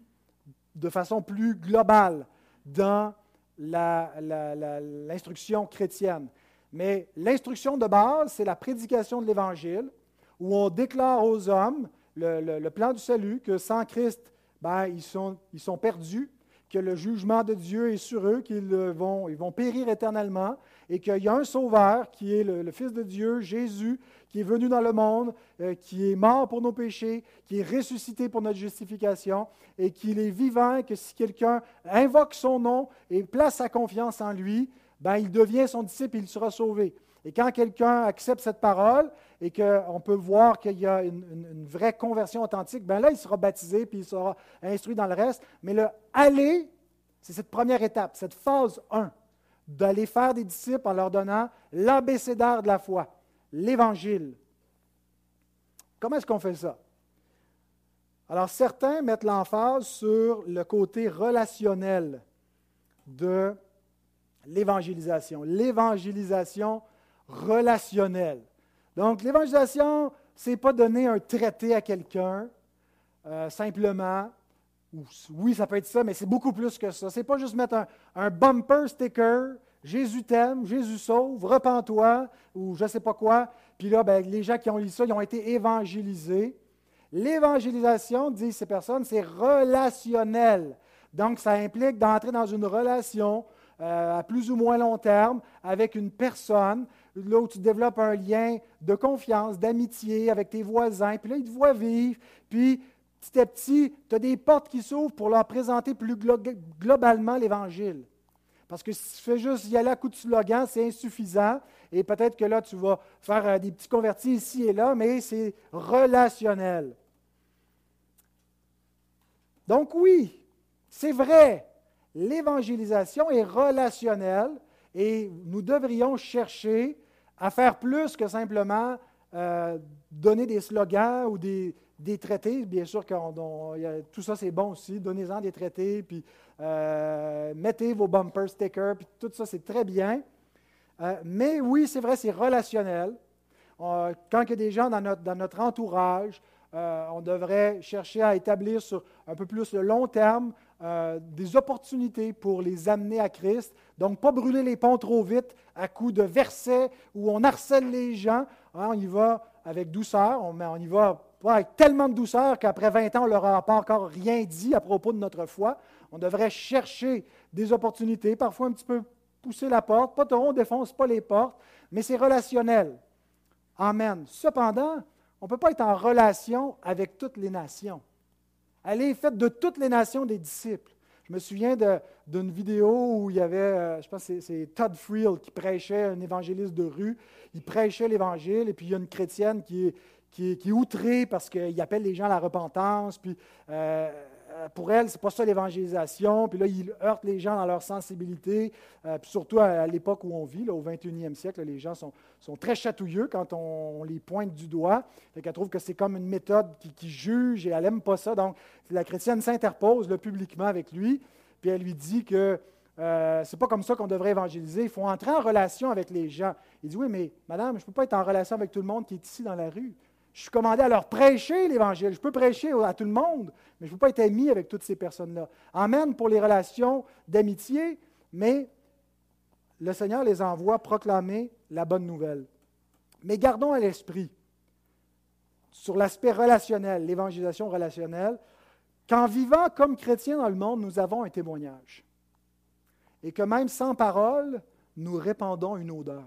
de façon plus globale dans l'instruction chrétienne. Mais l'instruction de base, c'est la prédication de l'Évangile, où on déclare aux hommes le, plan du salut, que sans Christ, ben, ils, sont, perdus, que le jugement de Dieu est sur eux, qu'ils vont, ils vont périr éternellement, et qu'il y a un sauveur qui est le, Fils de Dieu, Jésus, qui est venu dans le monde, euh, qui est mort pour nos péchés, qui est ressuscité pour notre justification, et qu'il est vivant, et que si quelqu'un invoque son nom et place sa confiance en lui, ben, il devient son disciple et il sera sauvé. Et quand quelqu'un accepte cette parole et qu'on peut voir qu'il y a une, vraie conversion authentique, ben là, il sera baptisé puis il sera instruit dans le reste. Mais le aller, c'est cette première étape, cette phase 1, d'aller faire des disciples en leur donnant l'abécédaire de la foi, l'Évangile. Comment est-ce qu'on fait ça? Alors, certains mettent l'emphase sur le côté relationnel de l'évangélisation. L'évangélisation relationnel. Donc, l'évangélisation, ce n'est pas donner un traité à quelqu'un euh, simplement. Oui, ça peut être ça, mais c'est beaucoup plus que ça. Ce n'est pas juste mettre un, bumper sticker, Jésus t'aime, Jésus sauve, repens-toi, ou je ne sais pas quoi. Puis là, ben, les gens qui ont lu ça, ils ont été évangélisés. L'évangélisation, disent ces personnes, c'est relationnel. Donc, ça implique d'entrer dans une relation euh, à plus ou moins long terme avec une personne là où tu développes un lien de confiance, d'amitié avec tes voisins, puis là, ils te voient vivre, puis petit à petit, tu as des portes qui s'ouvrent pour leur présenter plus globalement l'Évangile. Parce que si tu fais juste y aller à coup de slogan, c'est insuffisant. Et peut-être que là, tu vas faire euh, des petits convertis ici et là, mais c'est relationnel. Donc oui, c'est vrai, l'évangélisation est relationnelle et nous devrions chercher à faire plus que simplement euh, donner des slogans ou des, traités. Bien sûr, que tout ça, c'est bon aussi. Donnez-en des traités, puis euh, mettez vos bumper stickers, puis tout ça, c'est très bien. Euh, mais oui, c'est vrai, c'est relationnel. quand il y a des gens dans notre, dans notre entourage, on devrait chercher à établir sur un peu plus le long terme euh, des opportunités pour les amener à Christ. Donc, pas brûler les ponts trop vite à coups de versets où on harcèle les gens. Hein, on y va avec douceur, on, on y va avec tellement de douceur qu'après 20 ans, on ne leur a pas encore rien dit à propos de notre foi. On devrait chercher des opportunités, parfois un petit peu pousser la porte. Pas on ne défonce pas les portes, mais c'est relationnel. Amen. Cependant, on ne peut pas être en relation avec toutes les nations. Allez, faites de toutes les nations des disciples. Je me souviens d'une vidéo où il y avait, euh, je pense que c'est Todd Friel qui prêchait, un évangéliste de rue. Il prêchait l'Évangile, et puis il y a une chrétienne qui est, qui est, outrée parce qu'il appelle les gens à la repentance. Puis euh, pour elle, c'est pas ça l'évangélisation. Puis là, il heurte les gens dans leur sensibilité. Euh, puis surtout à, l'époque où on vit, là, au 21e siècle, les gens sont, sont, très chatouilleux quand on, les pointe du doigt. Fait qu'elle trouve que c'est comme une méthode qui, juge et elle n'aime pas ça. Donc, la chrétienne s'interpose publiquement avec lui. Puis elle lui dit que euh, c'est pas comme ça qu'on devrait évangéliser. Il faut entrer en relation avec les gens. Il dit Oui, mais madame, je ne peux pas être en relation avec tout le monde qui est ici dans la rue. Je suis commandé à leur prêcher l'Évangile. Je peux prêcher à tout le monde, mais je ne peux pas être ami avec toutes ces personnes-là. Amen pour les relations d'amitié, mais le Seigneur les envoie proclamer la bonne nouvelle. Mais gardons à l'esprit, sur l'aspect relationnel, l'évangélisation relationnelle, qu'en vivant comme chrétiens dans le monde, nous avons un témoignage. Et que même sans parole, nous répandons une odeur.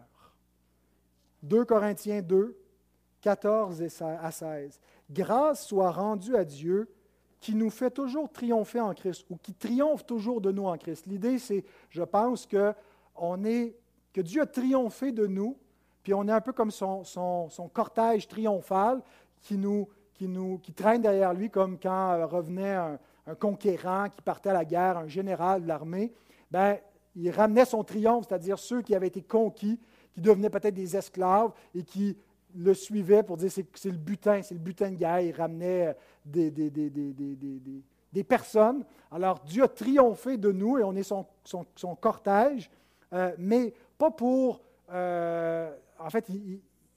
2 Corinthiens 2, 14 à 16. Grâce soit rendue à Dieu qui nous fait toujours triompher en Christ ou qui triomphe toujours de nous en Christ. L'idée, c'est, je pense, que, est, que Dieu a triomphé de nous, puis on est un peu comme son, cortège triomphal qui nous, qui, traîne derrière lui, comme quand euh, revenait un, un, conquérant qui partait à la guerre, un général de l'armée. Ben, il ramenait son triomphe, c'est-à-dire ceux qui avaient été conquis, qui devenaient peut-être des esclaves et qui le suivaient pour dire c'est, le butin, c'est le butin de guerre. Il ramenait des, des, des, des, personnes. Alors Dieu a triomphé de nous et on est son, son, cortège, euh, mais pas pour... Euh, en fait,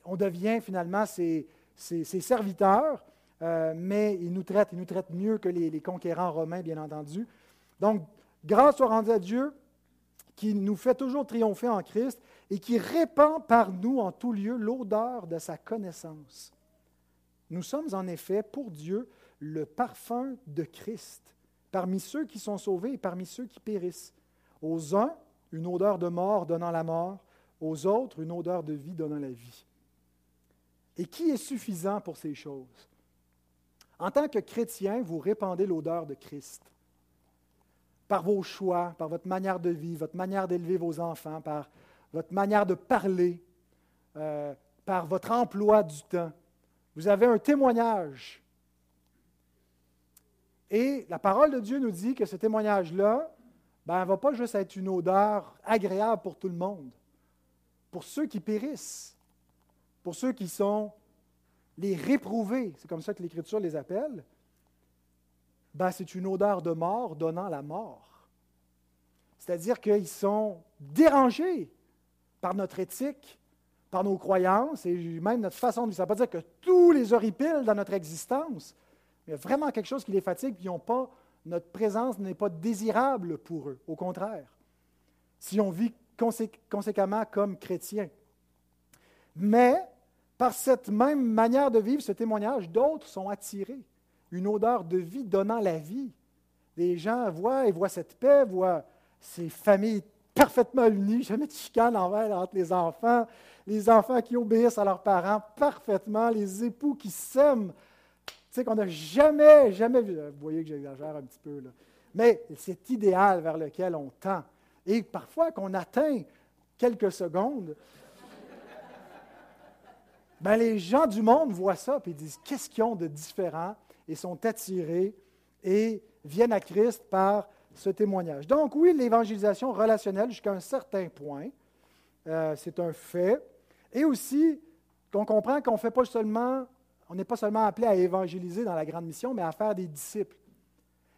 on devient finalement ses, serviteurs, euh, mais il nous traite, il nous traite mieux que les, les conquérants romains, bien entendu. Donc, grâce soit rendue à Dieu qui nous fait toujours triompher en Christ et qui répand par nous en tout lieu l'odeur de sa connaissance. Nous sommes en effet pour Dieu le parfum de Christ parmi ceux qui sont sauvés et parmi ceux qui périssent. Aux uns, une odeur de mort donnant la mort, aux autres, une odeur de vie donnant la vie. Et qui est suffisant pour ces choses? En tant que chrétien, vous répandez l'odeur de Christ par vos choix, par votre manière de vivre, votre manière d'élever vos enfants, par votre manière de parler, euh, par votre emploi du temps. Vous avez un témoignage. Et la parole de Dieu nous dit que ce témoignage-là ben, ne va pas juste être une odeur agréable pour tout le monde, pour ceux qui périssent, pour ceux qui sont les réprouvés, c'est comme ça que l'Écriture les appelle, ben, c'est une odeur de mort donnant la mort. C'est-à-dire qu'ils sont dérangés par notre éthique, par nos croyances et même notre façon de vivre. Ça ne veut pas dire que tous les horripiles dans notre existence, il y a vraiment quelque chose qui les fatigue, puis pas, notre présence n'est pas désirable pour eux. Au contraire, si on vit conséquemment comme chrétien. Mais par cette même manière de vivre, ce témoignage, d'autres sont attirés une odeur de vie donnant la vie. Les gens voient et voient cette paix, voient ces familles parfaitement unies, jamais de chicane envers entre les enfants, les enfants qui obéissent à leurs parents parfaitement, les époux qui s'aiment. Tu sais, qu'on n'a jamais, jamais vu. Vous voyez que j'exagère un petit peu, là. Mais cet idéal vers lequel on tend. Et parfois qu'on atteint quelques secondes, ben les gens du monde voient ça et disent qu'est-ce qu'ils ont de différent? Et sont attirés et viennent à Christ par ce témoignage. Donc oui, l'évangélisation relationnelle jusqu'à un certain point, euh, c'est un fait. Et aussi qu'on comprend qu'on fait pas seulement, on n'est pas seulement appelé à évangéliser dans la grande mission, mais à faire des disciples.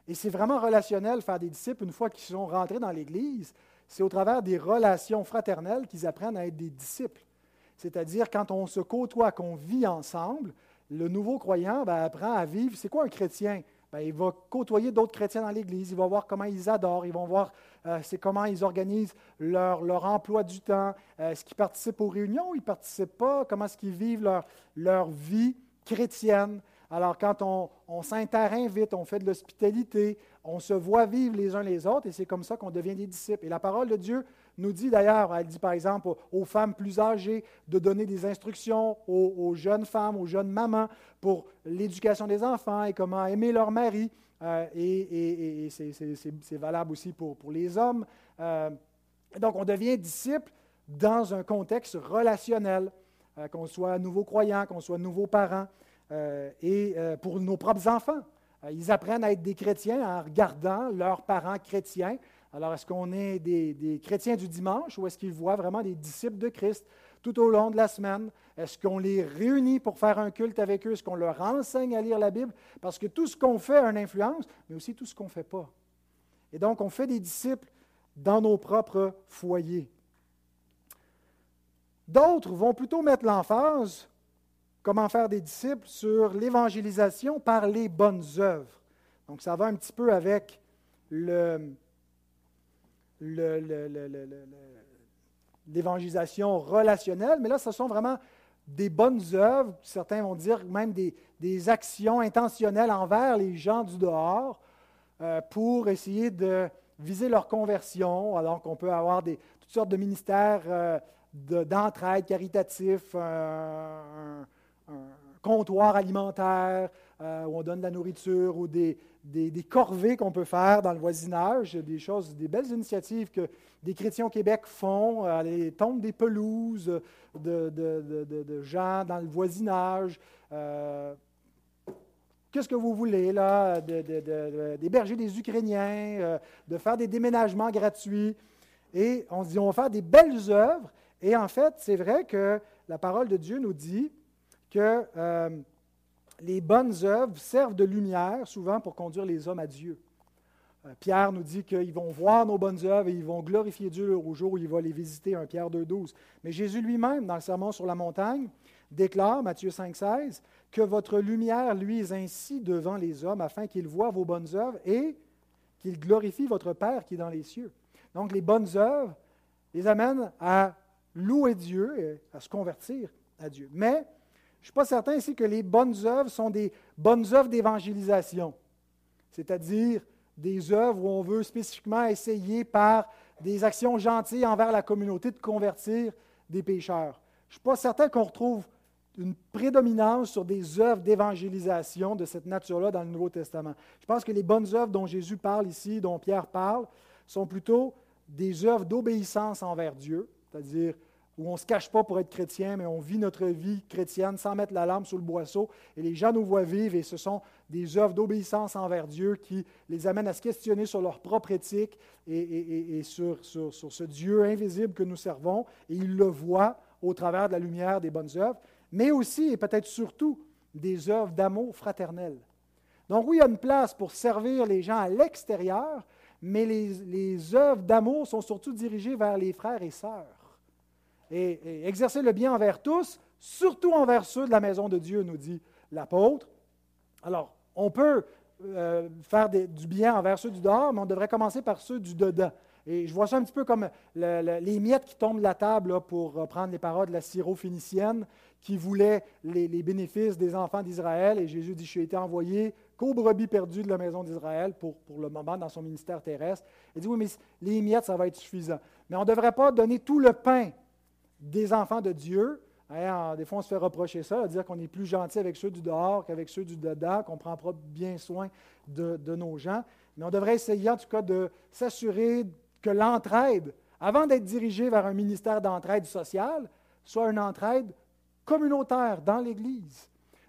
Et c'est vraiment relationnel, faire des disciples, une fois qu'ils sont rentrés dans l'Église, c'est au travers des relations fraternelles qu'ils apprennent à être des disciples. C'est-à-dire quand on se côtoie, qu'on vit ensemble, le nouveau croyant ben, apprend à vivre. C'est quoi un chrétien? Ben, il va côtoyer d'autres chrétiens dans l'Église, il va voir comment ils adorent, ils vont voir euh, comment ils organisent leur, emploi du temps, euh, est-ce qu'ils participent aux réunions, ils ne participent pas, comment est-ce qu'ils vivent leur, leur vie chrétienne. Alors, quand on, on s'inter-invite, on fait de l'hospitalité, on se voit vivre les uns les autres, et c'est comme ça qu'on devient des disciples. Et la parole de Dieu nous dit d'ailleurs, elle dit par exemple aux, femmes plus âgées de donner des instructions aux, jeunes femmes, aux jeunes mamans pour l'éducation des enfants et comment aimer leur mari. Euh, et, c'est valable aussi pour, les hommes. Euh, donc, on devient disciple dans un contexte relationnel, euh, qu'on soit nouveau croyant, qu'on soit nouveau parent, et pour nos propres enfants. ils apprennent à être des chrétiens en regardant leurs parents chrétiens alors, est-ce qu'on est des, chrétiens du dimanche ou est-ce qu'ils voient vraiment des disciples de Christ tout au long de la semaine? Est-ce qu'on les réunit pour faire un culte avec eux? Est-ce qu'on leur enseigne à lire la Bible? Parce que tout ce qu'on fait a une influence, mais aussi tout ce qu'on ne fait pas. Et donc, on fait des disciples dans nos propres foyers. D'autres vont plutôt mettre l'emphase, comment faire des disciples, sur l'évangélisation par les bonnes œuvres. Donc, ça va un petit peu avec le, l'évangélisation relationnelle, mais là, ce sont vraiment des bonnes œuvres, certains vont dire même des, actions intentionnelles envers les gens du dehors euh, pour essayer de viser leur conversion, alors qu'on peut avoir des, toutes sortes de ministères euh, d'entraide caritatifs, un, comptoir alimentaire euh, où on donne de la nourriture ou des, corvées qu'on peut faire dans le voisinage, des choses, des belles initiatives que des chrétiens au Québec font, aller tondre des pelouses de, gens dans le voisinage. Euh, qu'est-ce que vous voulez, là, d'héberger des Ukrainiens, euh, de faire des déménagements gratuits? Et on dit, on va faire des belles œuvres. Et en fait, c'est vrai que la parole de Dieu nous dit que euh, les bonnes œuvres servent de lumière souvent pour conduire les hommes à Dieu. Euh, Pierre nous dit qu'ils vont voir nos bonnes œuvres et ils vont glorifier Dieu au jour où il va les visiter, 1 Pierre 2,12. Mais Jésus lui-même, dans le Sermon sur la montagne, déclare, Matthieu 5,16, que votre lumière luise ainsi devant les hommes afin qu'ils voient vos bonnes œuvres et qu'ils glorifient votre Père qui est dans les cieux. Donc les bonnes œuvres les amènent à louer Dieu et à se convertir à Dieu. Mais je ne suis pas certain ici que les bonnes œuvres sont des bonnes œuvres d'évangélisation, c'est-à-dire des œuvres où on veut spécifiquement essayer par des actions gentilles envers la communauté de convertir des pécheurs. Je ne suis pas certain qu'on retrouve une prédominance sur des œuvres d'évangélisation de cette nature-là dans le Nouveau Testament. Je pense que les bonnes œuvres dont Jésus parle ici, dont Pierre parle, sont plutôt des œuvres d'obéissance envers Dieu, c'est-à-dire où on ne se cache pas pour être chrétien, mais on vit notre vie chrétienne sans mettre la lampe sous le boisseau, et les gens nous voient vivre, et ce sont des œuvres d'obéissance envers Dieu qui les amènent à se questionner sur leur propre éthique et, sur, sur, ce Dieu invisible que nous servons, et ils le voient au travers de la lumière des bonnes œuvres, mais aussi, et peut-être surtout, des œuvres d'amour fraternel. Donc oui, il y a une place pour servir les gens à l'extérieur, mais les, les œuvres d'amour sont surtout dirigées vers les frères et sœurs et, exercer le bien envers tous, surtout envers ceux de la maison de Dieu, nous dit l'apôtre. Alors, on peut euh, faire du bien envers ceux du dehors, mais on devrait commencer par ceux du dedans. Et je vois ça un petit peu comme les miettes qui tombent de la table, pour reprendre les paroles de la syro-phénicienne, qui voulait les, bénéfices des enfants d'Israël. Et Jésus dit, je suis été envoyé qu'aux brebis perdues de la maison d'Israël pour, pour le moment dans son ministère terrestre. Il dit, oui, mais les miettes, ça va être suffisant. Mais on ne devrait pas donner tout le pain des enfants de Dieu. Hein, des fois, on se fait reprocher ça, dire qu'on est plus gentil avec ceux du dehors qu'avec ceux du dedans, qu'on prend bien soin de, nos gens. Mais on devrait essayer, en tout cas, de s'assurer que l'entraide, avant d'être dirigé vers un ministère d'entraide sociale, soit une entraide communautaire dans l'Église.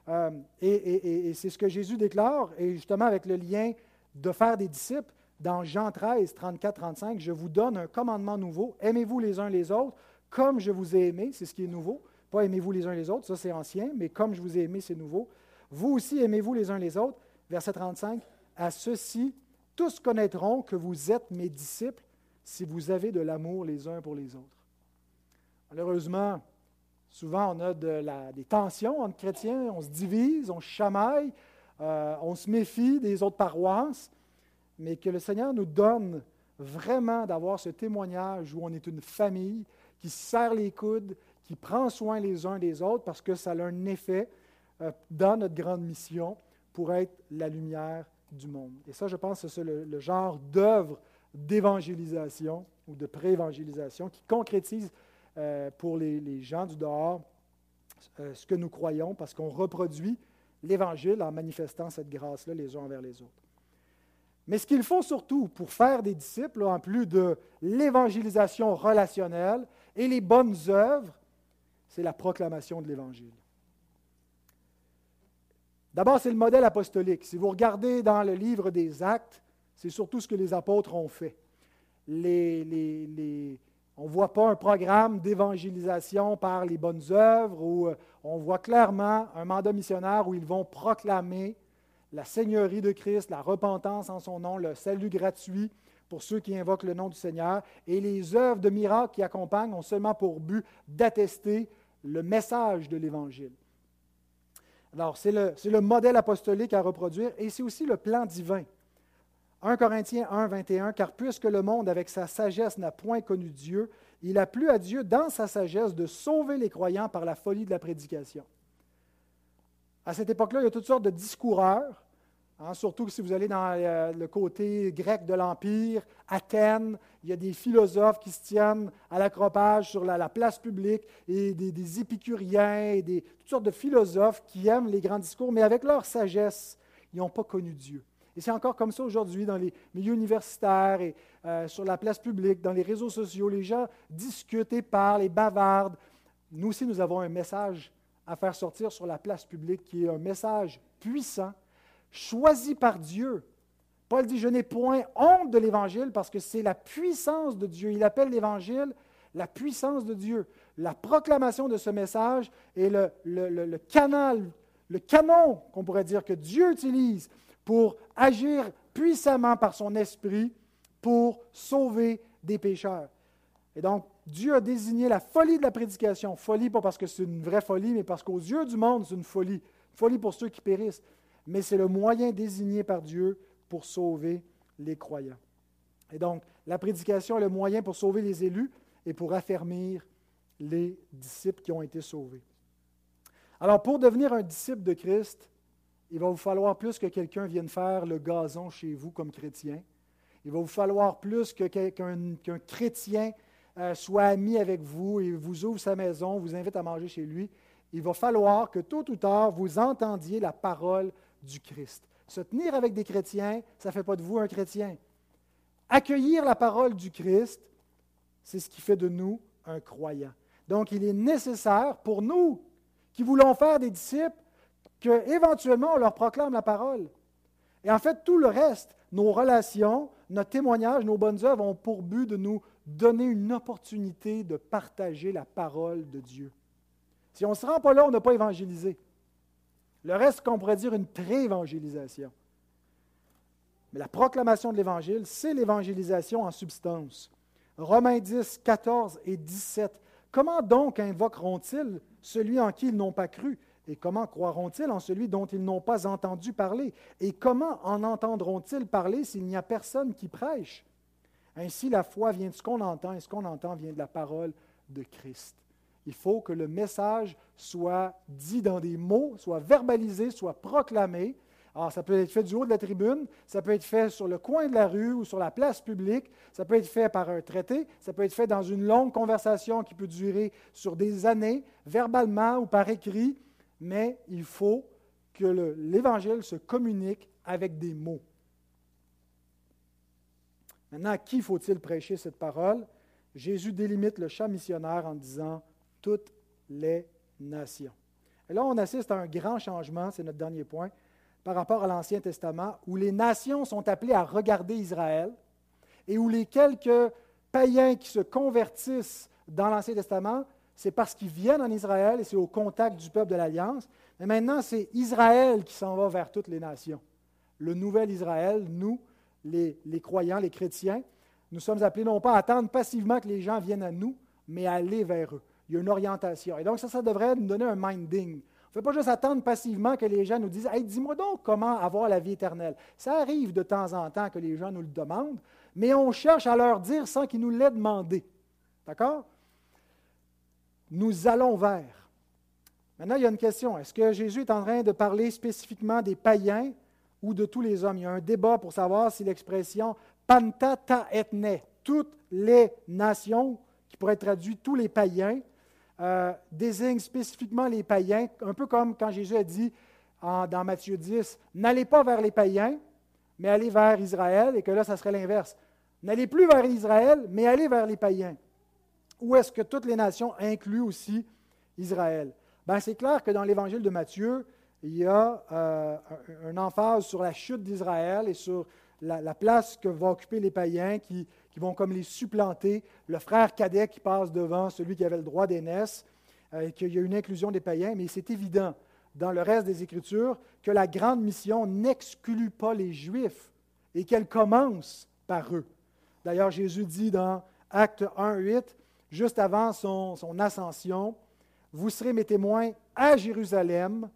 Euh, et, et c'est ce que Jésus déclare, et justement avec le lien de faire des disciples, dans Jean 13, 34, 35, je vous donne un commandement nouveau, aimez-vous les uns les autres comme je vous ai aimé, c'est ce qui est nouveau. Pas aimez-vous les uns les autres, ça c'est ancien, mais comme je vous ai aimé, c'est nouveau. Vous aussi aimez-vous les uns les autres. Verset 35. À ceux-ci, tous connaîtront que vous êtes mes disciples si vous avez de l'amour les uns pour les autres. Malheureusement, souvent on a des tensions entre chrétiens, on se divise, on chamaille, euh, on se méfie des autres paroisses, mais que le Seigneur nous donne vraiment d'avoir ce témoignage où on est une famille, qui serre les coudes, qui prend soin les uns des autres parce que ça a un effet euh, dans notre grande mission pour être la lumière du monde. Et ça, je pense que c'est le, genre d'œuvre d'évangélisation ou de pré-évangélisation qui concrétise euh, pour les, gens du dehors euh, ce que nous croyons parce qu'on reproduit l'Évangile en manifestant cette grâce-là les uns envers les autres. Mais ce qu'il faut surtout pour faire des disciples, en plus de l'évangélisation relationnelle et les bonnes œuvres, c'est la proclamation de l'Évangile. D'abord, c'est le modèle apostolique. Si vous regardez dans le livre des Actes, c'est surtout ce que les apôtres ont fait. on ne voit pas un programme d'évangélisation par les bonnes œuvres, ou euh, on voit clairement un mandat missionnaire où ils vont proclamer la Seigneurie de Christ, la repentance en son nom, le salut gratuit pour ceux qui invoquent le nom du Seigneur. Et les œuvres de miracles qui accompagnent ont seulement pour but d'attester le message de l'Évangile. Alors, c'est le, le, modèle apostolique à reproduire et c'est aussi le plan divin. 1 Corinthiens 1, 21, car puisque le monde avec sa sagesse n'a point connu Dieu, il a plu à Dieu, dans sa sagesse, de sauver les croyants par la folie de la prédication. À cette époque-là, il y a toutes sortes de discoureurs, hein, surtout si vous allez dans euh, le côté grec de l'Empire, Athènes, il y a des philosophes qui se tiennent à l'accropage sur la, place publique, et des, épicuriens, et toutes sortes de philosophes qui aiment les grands discours, mais avec leur sagesse, ils n'ont pas connu Dieu. Et c'est encore comme ça aujourd'hui dans les milieux universitaires et euh, sur la place publique, dans les réseaux sociaux. Les gens discutent et parlent et bavardent. Nous aussi, nous avons un message à faire sortir sur la place publique qui est un message puissant, choisi par Dieu. Paul dit, je n'ai point honte de l'Évangile parce que c'est la puissance de Dieu. Il appelle l'Évangile la puissance de Dieu. La proclamation de ce message est le, canal, le canon qu'on pourrait dire que Dieu utilise pour agir puissamment par son esprit pour sauver des pécheurs. Et donc, Dieu a désigné la folie de la prédication. Folie, pas parce que c'est une vraie folie, mais parce qu'aux yeux du monde, c'est une folie. Folie pour ceux qui périssent. Mais c'est le moyen désigné par Dieu pour sauver les croyants. Et donc, la prédication est le moyen pour sauver les élus et pour affermir les disciples qui ont été sauvés. Alors, pour devenir un disciple de Christ, il va vous falloir plus que quelqu'un vienne faire le gazon chez vous comme chrétien. Il va vous falloir plus qu'un chrétien euh, soit ami avec vous et vous ouvre sa maison, vous invite à manger chez lui. Il va falloir que tôt ou tard, vous entendiez la parole du Christ. Se tenir avec des chrétiens, ça ne fait pas de vous un chrétien. Accueillir la parole du Christ, c'est ce qui fait de nous un croyant. Donc, il est nécessaire pour nous qui voulons faire des disciples qu'éventuellement on leur proclame la parole. Et en fait, tout le reste, nos relations, notre témoignage, nos bonnes œuvres ont pour but de nous donner une opportunité de partager la parole de Dieu. Si on ne se rend pas là, on n'a pas évangélisé. Le reste, qu'on pourrait dire une pré-évangélisation. Mais la proclamation de l'Évangile, c'est l'évangélisation en substance. Romains 10, 14 et 17. Comment donc invoqueront-ils celui en qui ils n'ont pas cru? Et comment croiront-ils en celui dont ils n'ont pas entendu parler? Et comment en entendront-ils parler s'il n'y a personne qui prêche? Ainsi, la foi vient de ce qu'on entend et ce qu'on entend vient de la parole de Christ. Il faut que le message soit dit dans des mots, soit verbalisé, soit proclamé. Alors, ça peut être fait du haut de la tribune, ça peut être fait sur le coin de la rue ou sur la place publique, ça peut être fait par un traité, ça peut être fait dans une longue conversation qui peut durer sur des années, verbalement ou par écrit mais il faut que l'Évangile se communique avec des mots. Maintenant, à qui faut-il prêcher cette parole? Jésus délimite le champ missionnaire en disant toutes les nations. Et là, on assiste à un grand changement, c'est notre dernier point, par rapport à l'Ancien Testament, où les nations sont appelées à regarder Israël et où les quelques païens qui se convertissent dans l'Ancien Testament c'est parce qu'ils viennent en Israël et c'est au contact du peuple de l'Alliance. Mais maintenant, c'est Israël qui s'en va vers toutes les nations. Le nouvel Israël, nous, les, croyants, les chrétiens, nous sommes appelés non pas à attendre passivement que les gens viennent à nous, mais à aller vers eux. Il y a une orientation. Et donc, ça, ça devrait nous donner un minding. On ne fait pas juste attendre passivement que les gens nous disent Hey, dis-moi donc comment avoir la vie éternelle. Ça arrive de temps en temps que les gens nous le demandent, mais on cherche à leur dire sans qu'ils nous l'aient demandé. D'accord? Nous allons vers. Maintenant, il y a une question. Est-ce que Jésus est en train de parler spécifiquement des païens ou de tous les hommes? Il y a un débat pour savoir si l'expression panta ta ethne, toutes les nations, qui pourrait être traduit tous les païens, euh, désigne spécifiquement les païens, un peu comme quand Jésus a dit dans Matthieu 10, n'allez pas vers les païens, mais allez vers Israël, et que là, ça serait l'inverse. N'allez plus vers Israël, mais allez vers les païens. Ou est-ce que toutes les nations incluent aussi Israël? Ben, c'est clair que dans l'évangile de Matthieu, il y a euh, un, emphase sur la chute d'Israël et sur la, place que vont occuper les païens qui, vont comme les supplanter. Le frère cadet qui passe devant celui qui avait le droit d'aînesse, euh, et qu'il y a une inclusion des païens, mais c'est évident dans le reste des Écritures que la grande mission n'exclut pas les Juifs et qu'elle commence par eux. D'ailleurs, Jésus dit dans Acte 1, 8, juste avant son, ascension, vous serez mes témoins à Jérusalem,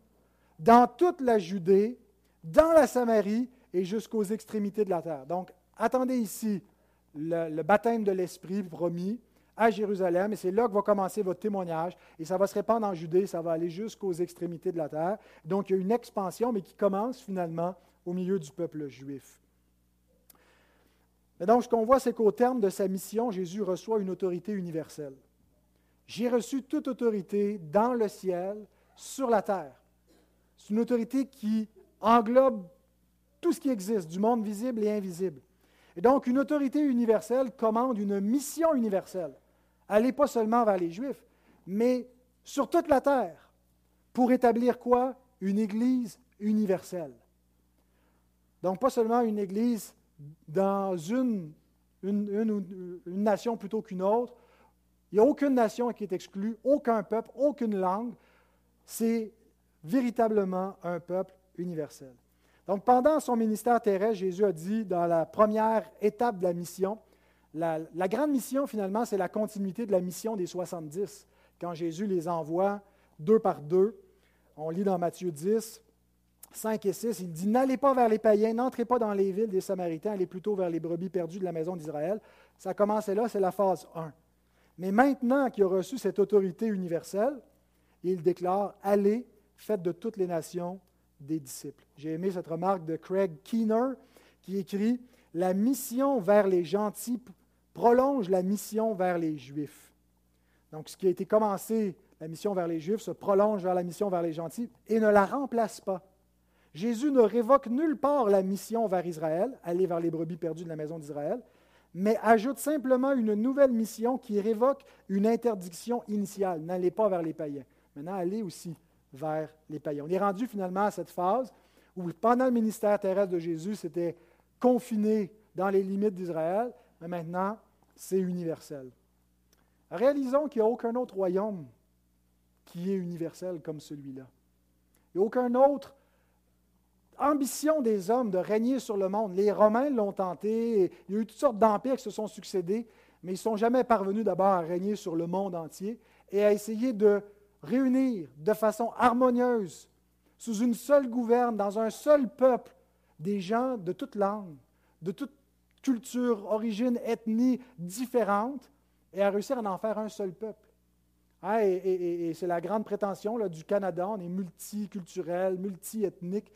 dans toute la Judée, dans la Samarie et jusqu'aux extrémités de la terre. Donc, attendez ici le, baptême de l'Esprit promis. à Jérusalem, et c'est là que va commencer votre témoignage, et ça va se répandre en Judée, ça va aller jusqu'aux extrémités de la terre. Donc il y a une expansion, mais qui commence finalement au milieu du peuple juif. Mais donc ce qu'on voit, c'est qu'au terme de sa mission, Jésus reçoit une autorité universelle. J'ai reçu toute autorité dans le ciel, sur la terre. C'est une autorité qui englobe tout ce qui existe, du monde visible et invisible. Et donc, une autorité universelle commande une mission universelle. Allez pas seulement vers les Juifs, mais sur toute la terre, pour établir quoi? Une Église universelle. Donc, pas seulement une Église dans une, une, une nation plutôt qu'une autre. Il n'y a aucune nation qui est exclue, aucun peuple, aucune langue. C'est véritablement un peuple universel. Donc, pendant son ministère terrestre, Jésus a dit dans la première étape de la mission, la, grande mission, finalement, c'est la continuité de la mission des 70. Quand Jésus les envoie deux par deux, on lit dans Matthieu 10, 5 et 6, il dit N'allez pas vers les païens, n'entrez pas dans les villes des Samaritains, allez plutôt vers les brebis perdues de la maison d'Israël. Ça commençait là, c'est la phase 1. Mais maintenant qu'il a reçu cette autorité universelle, il déclare Allez, faites de toutes les nations des disciples. J'ai aimé cette remarque de Craig Keener qui écrit La mission vers les gentils prolonge la mission vers les Juifs. Donc, ce qui a été commencé, la mission vers les Juifs, se prolonge vers la mission vers les gentils et ne la remplace pas. Jésus ne révoque nulle part la mission vers Israël, aller vers les brebis perdues de la maison d'Israël, mais ajoute simplement une nouvelle mission qui révoque une interdiction initiale. N'allez pas vers les païens. Maintenant, allez aussi vers les païens. On est rendu finalement à cette phase où, pendant le ministère terrestre de Jésus, c'était confiné dans les limites d'Israël, mais maintenant, c'est universel. Réalisons qu'il n'y a aucun autre royaume qui est universel comme celui-là. Il n'y a aucune autre ambition des hommes de régner sur le monde. Les Romains l'ont tenté, il y a eu toutes sortes d'empires qui se sont succédés, mais ils ne sont jamais parvenus d'abord à régner sur le monde entier et à essayer de réunir de façon harmonieuse, sous une seule gouverne, dans un seul peuple, des gens de toute langue, de toute culture, origine, ethnie différente, et à réussir à en faire un seul peuple. Hein, et, c'est la grande prétention là, du Canada, on est multiculturel, multiethnique,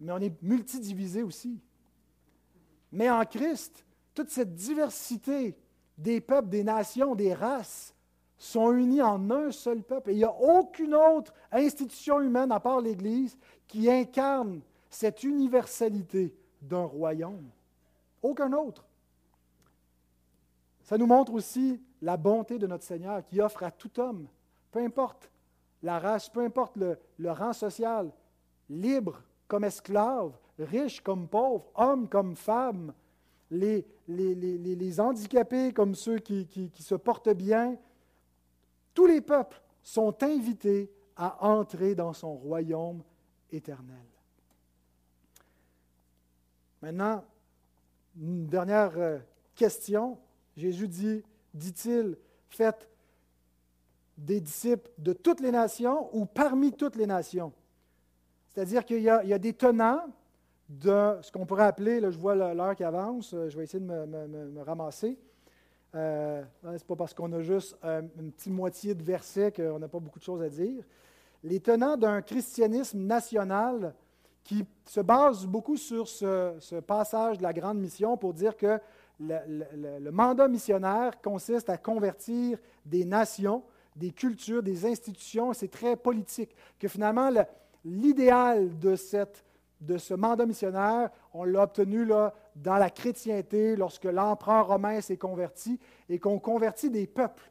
mais on est multidivisé aussi. Mais en Christ, toute cette diversité des peuples, des nations, des races, sont unis en un seul peuple. Et il n'y a aucune autre institution humaine, à part l'Église, qui incarne cette universalité d'un royaume. Aucun autre. Ça nous montre aussi la bonté de notre Seigneur qui offre à tout homme, peu importe la race, peu importe le, rang social, libre comme esclave, riche comme pauvre, homme comme femme, les, handicapés comme ceux qui se portent bien, tous les peuples sont invités à entrer dans son royaume éternel. Maintenant, une dernière euh, question. Jésus dit, dit-il, faites des disciples de toutes les nations ou parmi toutes les nations? C'est-à-dire qu'il y, a des tenants de ce qu'on pourrait appeler, là, je vois l'heure qui avance, euh, je vais essayer de me ramasser, euh, Ce n'est pas parce qu'on a juste euh, une petite moitié de verset qu'on n'a pas beaucoup de choses à dire. Les tenants d'un christianisme national qui se base beaucoup sur ce, passage de la grande mission pour dire que le, mandat missionnaire consiste à convertir des nations, des cultures, des institutions, c'est très politique, que finalement l'idéal de de ce mandat missionnaire, on l'a obtenu là, dans la chrétienté, lorsque l'empereur romain s'est converti et qu'on convertit des peuples,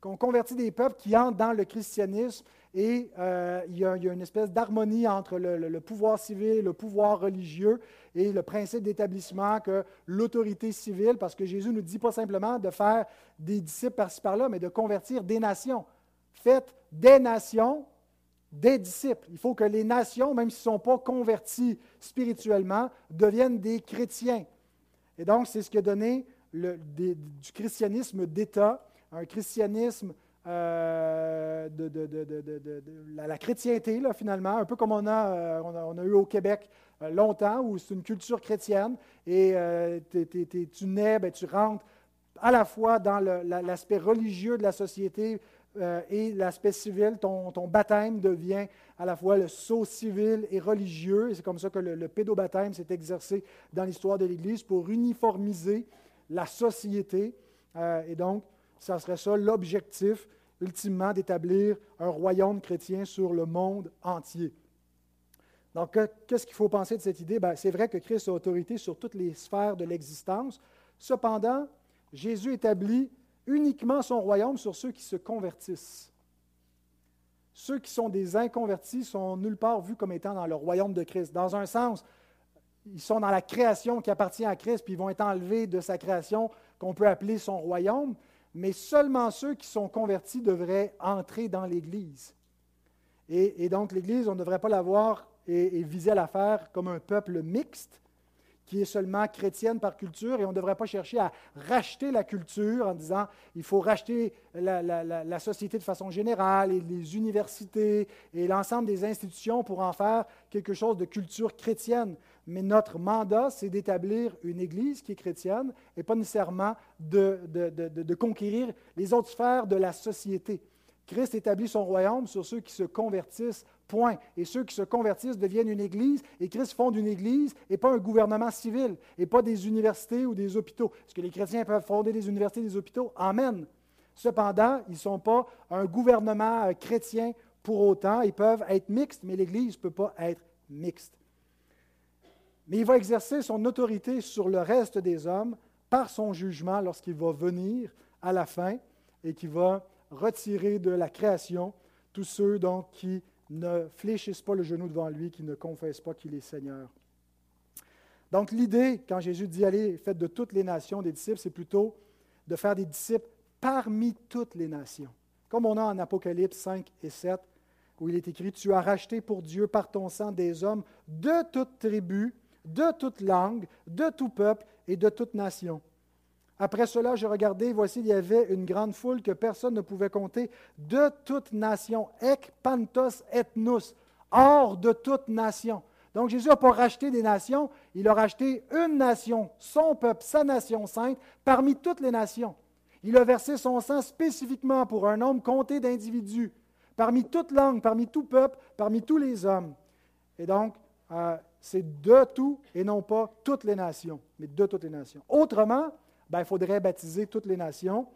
qu'on convertit des peuples qui entrent dans le christianisme et euh, il, y a, une espèce d'harmonie entre le, pouvoir civil, le pouvoir religieux et le principe d'établissement que l'autorité civile, parce que Jésus ne nous dit pas simplement de faire des disciples par-ci par-là, mais de convertir des nations. Faites des nations des disciples. Il faut que les nations, même s'ils ne sont pas convertis spirituellement, deviennent des chrétiens. Et donc, c'est ce qui a donné du christianisme d'État, un christianisme euh, de, la, chrétienté, finalement, un peu comme on a, euh, eu au Québec euh, longtemps, où c'est une culture chrétienne, et tu nais, ben, tu rentres à la fois dans l'aspect religieux de la société euh, et l'aspect civil. Ton, baptême devient à la fois le sceau civil et religieux. Et c'est comme ça que le, le pédobaptême s'est exercé dans l'histoire de l'Église pour uniformiser la société. Euh, et donc, ça serait ça l'objectif, ultimement, d'établir un royaume chrétien sur le monde entier. Donc, qu'est-ce qu'il faut penser de cette idée? Ben, c'est vrai que Christ a autorité sur toutes les sphères de l'existence. Cependant, Jésus établit uniquement son royaume sur ceux qui se convertissent. Ceux qui sont des inconvertis sont nulle part vus comme étant dans le royaume de Christ. Dans un sens, ils sont dans la création qui appartient à Christ, puis ils vont être enlevés de sa création qu'on peut appeler son royaume, mais seulement ceux qui sont convertis devraient entrer dans l'Église. Et, donc l'Église, on ne devrait pas la voir et, et viser à la faire comme un peuple mixte, qui est seulement chrétienne par culture, et on ne devrait pas chercher à racheter la culture en disant il faut racheter la, société de façon générale, et les universités, et l'ensemble des institutions pour en faire quelque chose de culture chrétienne. Mais notre mandat, c'est d'établir une Église qui est chrétienne et pas nécessairement de, de conquérir les autres sphères de la société. Christ établit son royaume sur ceux qui se convertissent Point. Et ceux qui se convertissent deviennent une Église, et Christ fonde une Église et pas un gouvernement civil, et pas des universités ou des hôpitaux. Est-ce que les chrétiens peuvent fonder des universités et des hôpitaux? Amen. Cependant, ils ne sont pas un gouvernement euh, chrétien pour autant. Ils peuvent être mixtes, mais l'Église ne peut pas être mixte. Mais il va exercer son autorité sur le reste des hommes par son jugement lorsqu'il va venir à la fin et qui va retirer de la création tous ceux donc, qui ne fléchissent pas le genou devant lui, qui ne confessent pas qu'il est Seigneur. Donc l'idée, quand Jésus dit allez, faites de toutes les nations des disciples, c'est plutôt de faire des disciples parmi toutes les nations. Comme on a en Apocalypse 5 et 7, où il est écrit, Tu as racheté pour Dieu par ton sang des hommes de toute tribu, de toute langue, de tout peuple et de toute nation. Après cela, je regardais, voici, il y avait une grande foule que personne ne pouvait compter, de toute nation, ek pantos ethnus, hors de toute nation. Donc Jésus n'a pas racheté des nations, il a racheté une nation, son peuple, sa nation sainte, parmi toutes les nations. Il a versé son sang spécifiquement pour un nombre compté d'individus, parmi toute langue, parmi tout peuple, parmi tous les hommes. Et donc, euh, c'est de tout et non pas toutes les nations, mais de toutes les nations. Autrement, ben, il faudrait baptiser toutes les nations.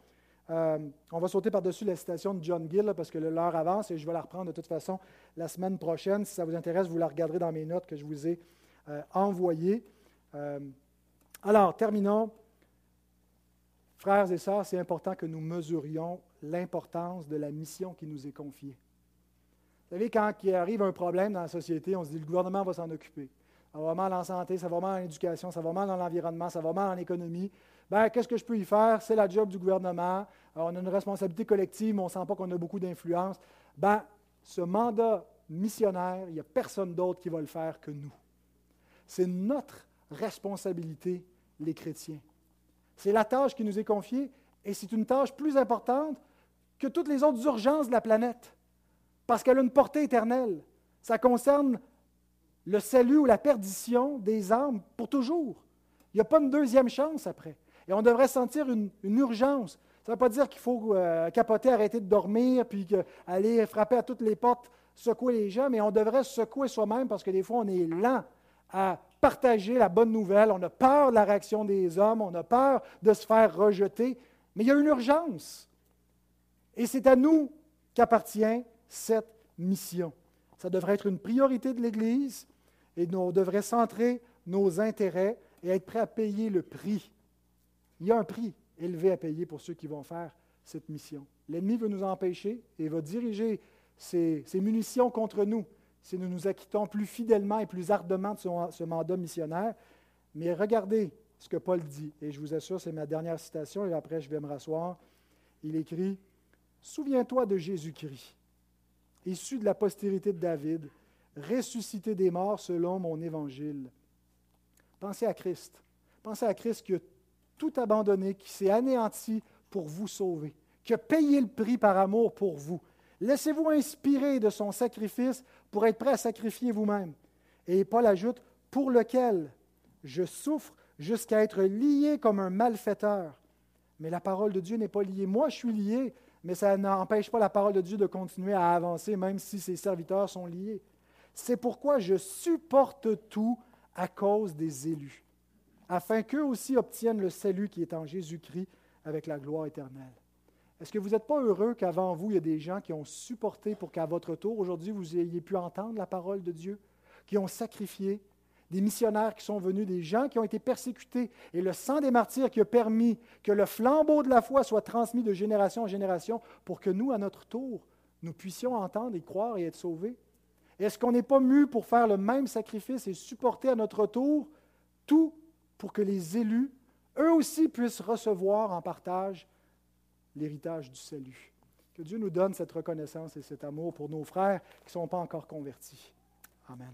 Euh, on va sauter par-dessus la citation de John Gill parce que l'heure avance et je vais la reprendre de toute façon la semaine prochaine. Si ça vous intéresse, vous la regarderez dans mes notes que je vous ai euh, envoyées. Euh, alors, terminons. Frères et sœurs, c'est important que nous mesurions l'importance de la mission qui nous est confiée. Vous savez, quand il arrive un problème dans la société, on se dit le gouvernement va s'en occuper. Ça va mal en santé, ça va mal en éducation, ça va mal dans l'environnement, ça va mal en économie. Ben, qu'est-ce que je peux y faire? C'est la job du gouvernement. on a une responsabilité collective, mais on ne sent pas qu'on a beaucoup d'influence. Ben, ce mandat missionnaire, il n'y a personne d'autre qui va le faire que nous. C'est notre responsabilité, les chrétiens. C'est la tâche qui nous est confiée et c'est une tâche plus importante que toutes les autres urgences de la planète parce qu'elle a une portée éternelle. Ça concerne le salut ou la perdition des âmes pour toujours. Il n'y a pas une deuxième chance après. Et on devrait sentir une, urgence. Ça ne veut pas dire qu'il faut euh, capoter, arrêter de dormir, puis aller frapper à toutes les portes, secouer les gens, mais on devrait secouer soi-même parce que des fois, on est lent à partager la bonne nouvelle. On a peur de la réaction des hommes, on a peur de se faire rejeter, mais il y a une urgence. Et c'est à nous qu'appartient cette mission. Ça devrait être une priorité de l'Église et on devrait centrer nos intérêts et être prêt à payer le prix il y a un prix élevé à payer pour ceux qui vont faire cette mission. L'ennemi veut nous empêcher et va diriger ses, munitions contre nous si nous nous acquittons plus fidèlement et plus ardemment de ce mandat missionnaire. Mais regardez ce que Paul dit, et je vous assure, c'est ma dernière citation, et après je vais me rasseoir. Il écrit Souviens-toi de Jésus-Christ, issu de la postérité de David, ressuscité des morts selon mon évangile. Pensez à Christ. Pensez à Christ qui a tout abandonné, qui s'est anéanti pour vous sauver, qui a payé le prix par amour pour vous. Laissez-vous inspirer de son sacrifice pour être prêt à sacrifier vous-même. Et Paul ajoute, pour lequel je souffre jusqu'à être lié comme un malfaiteur. Mais la parole de Dieu n'est pas liée. Moi, je suis lié, mais ça n'empêche pas la parole de Dieu de continuer à avancer, même si ses serviteurs sont liés. C'est pourquoi je supporte tout à cause des élus, afin qu'eux aussi obtiennent le salut qui est en Jésus-Christ avec la gloire éternelle. Est-ce que vous n'êtes pas heureux qu'avant vous, il y ait des gens qui ont supporté pour qu'à votre tour, aujourd'hui, vous ayez pu entendre la parole de Dieu, qui ont sacrifié, des missionnaires qui sont venus, des gens qui ont été persécutés, et le sang des martyrs qui a permis que le flambeau de la foi soit transmis de génération en génération pour que nous, à notre tour, nous puissions entendre et croire et être sauvés? Est-ce qu'on n'est pas mu pour faire le même sacrifice et supporter à notre tour tout pour que les élus, eux aussi, puissent recevoir en partage l'héritage du salut? Que Dieu nous donne cette reconnaissance et cet amour pour nos frères qui ne sont pas encore convertis. Amen.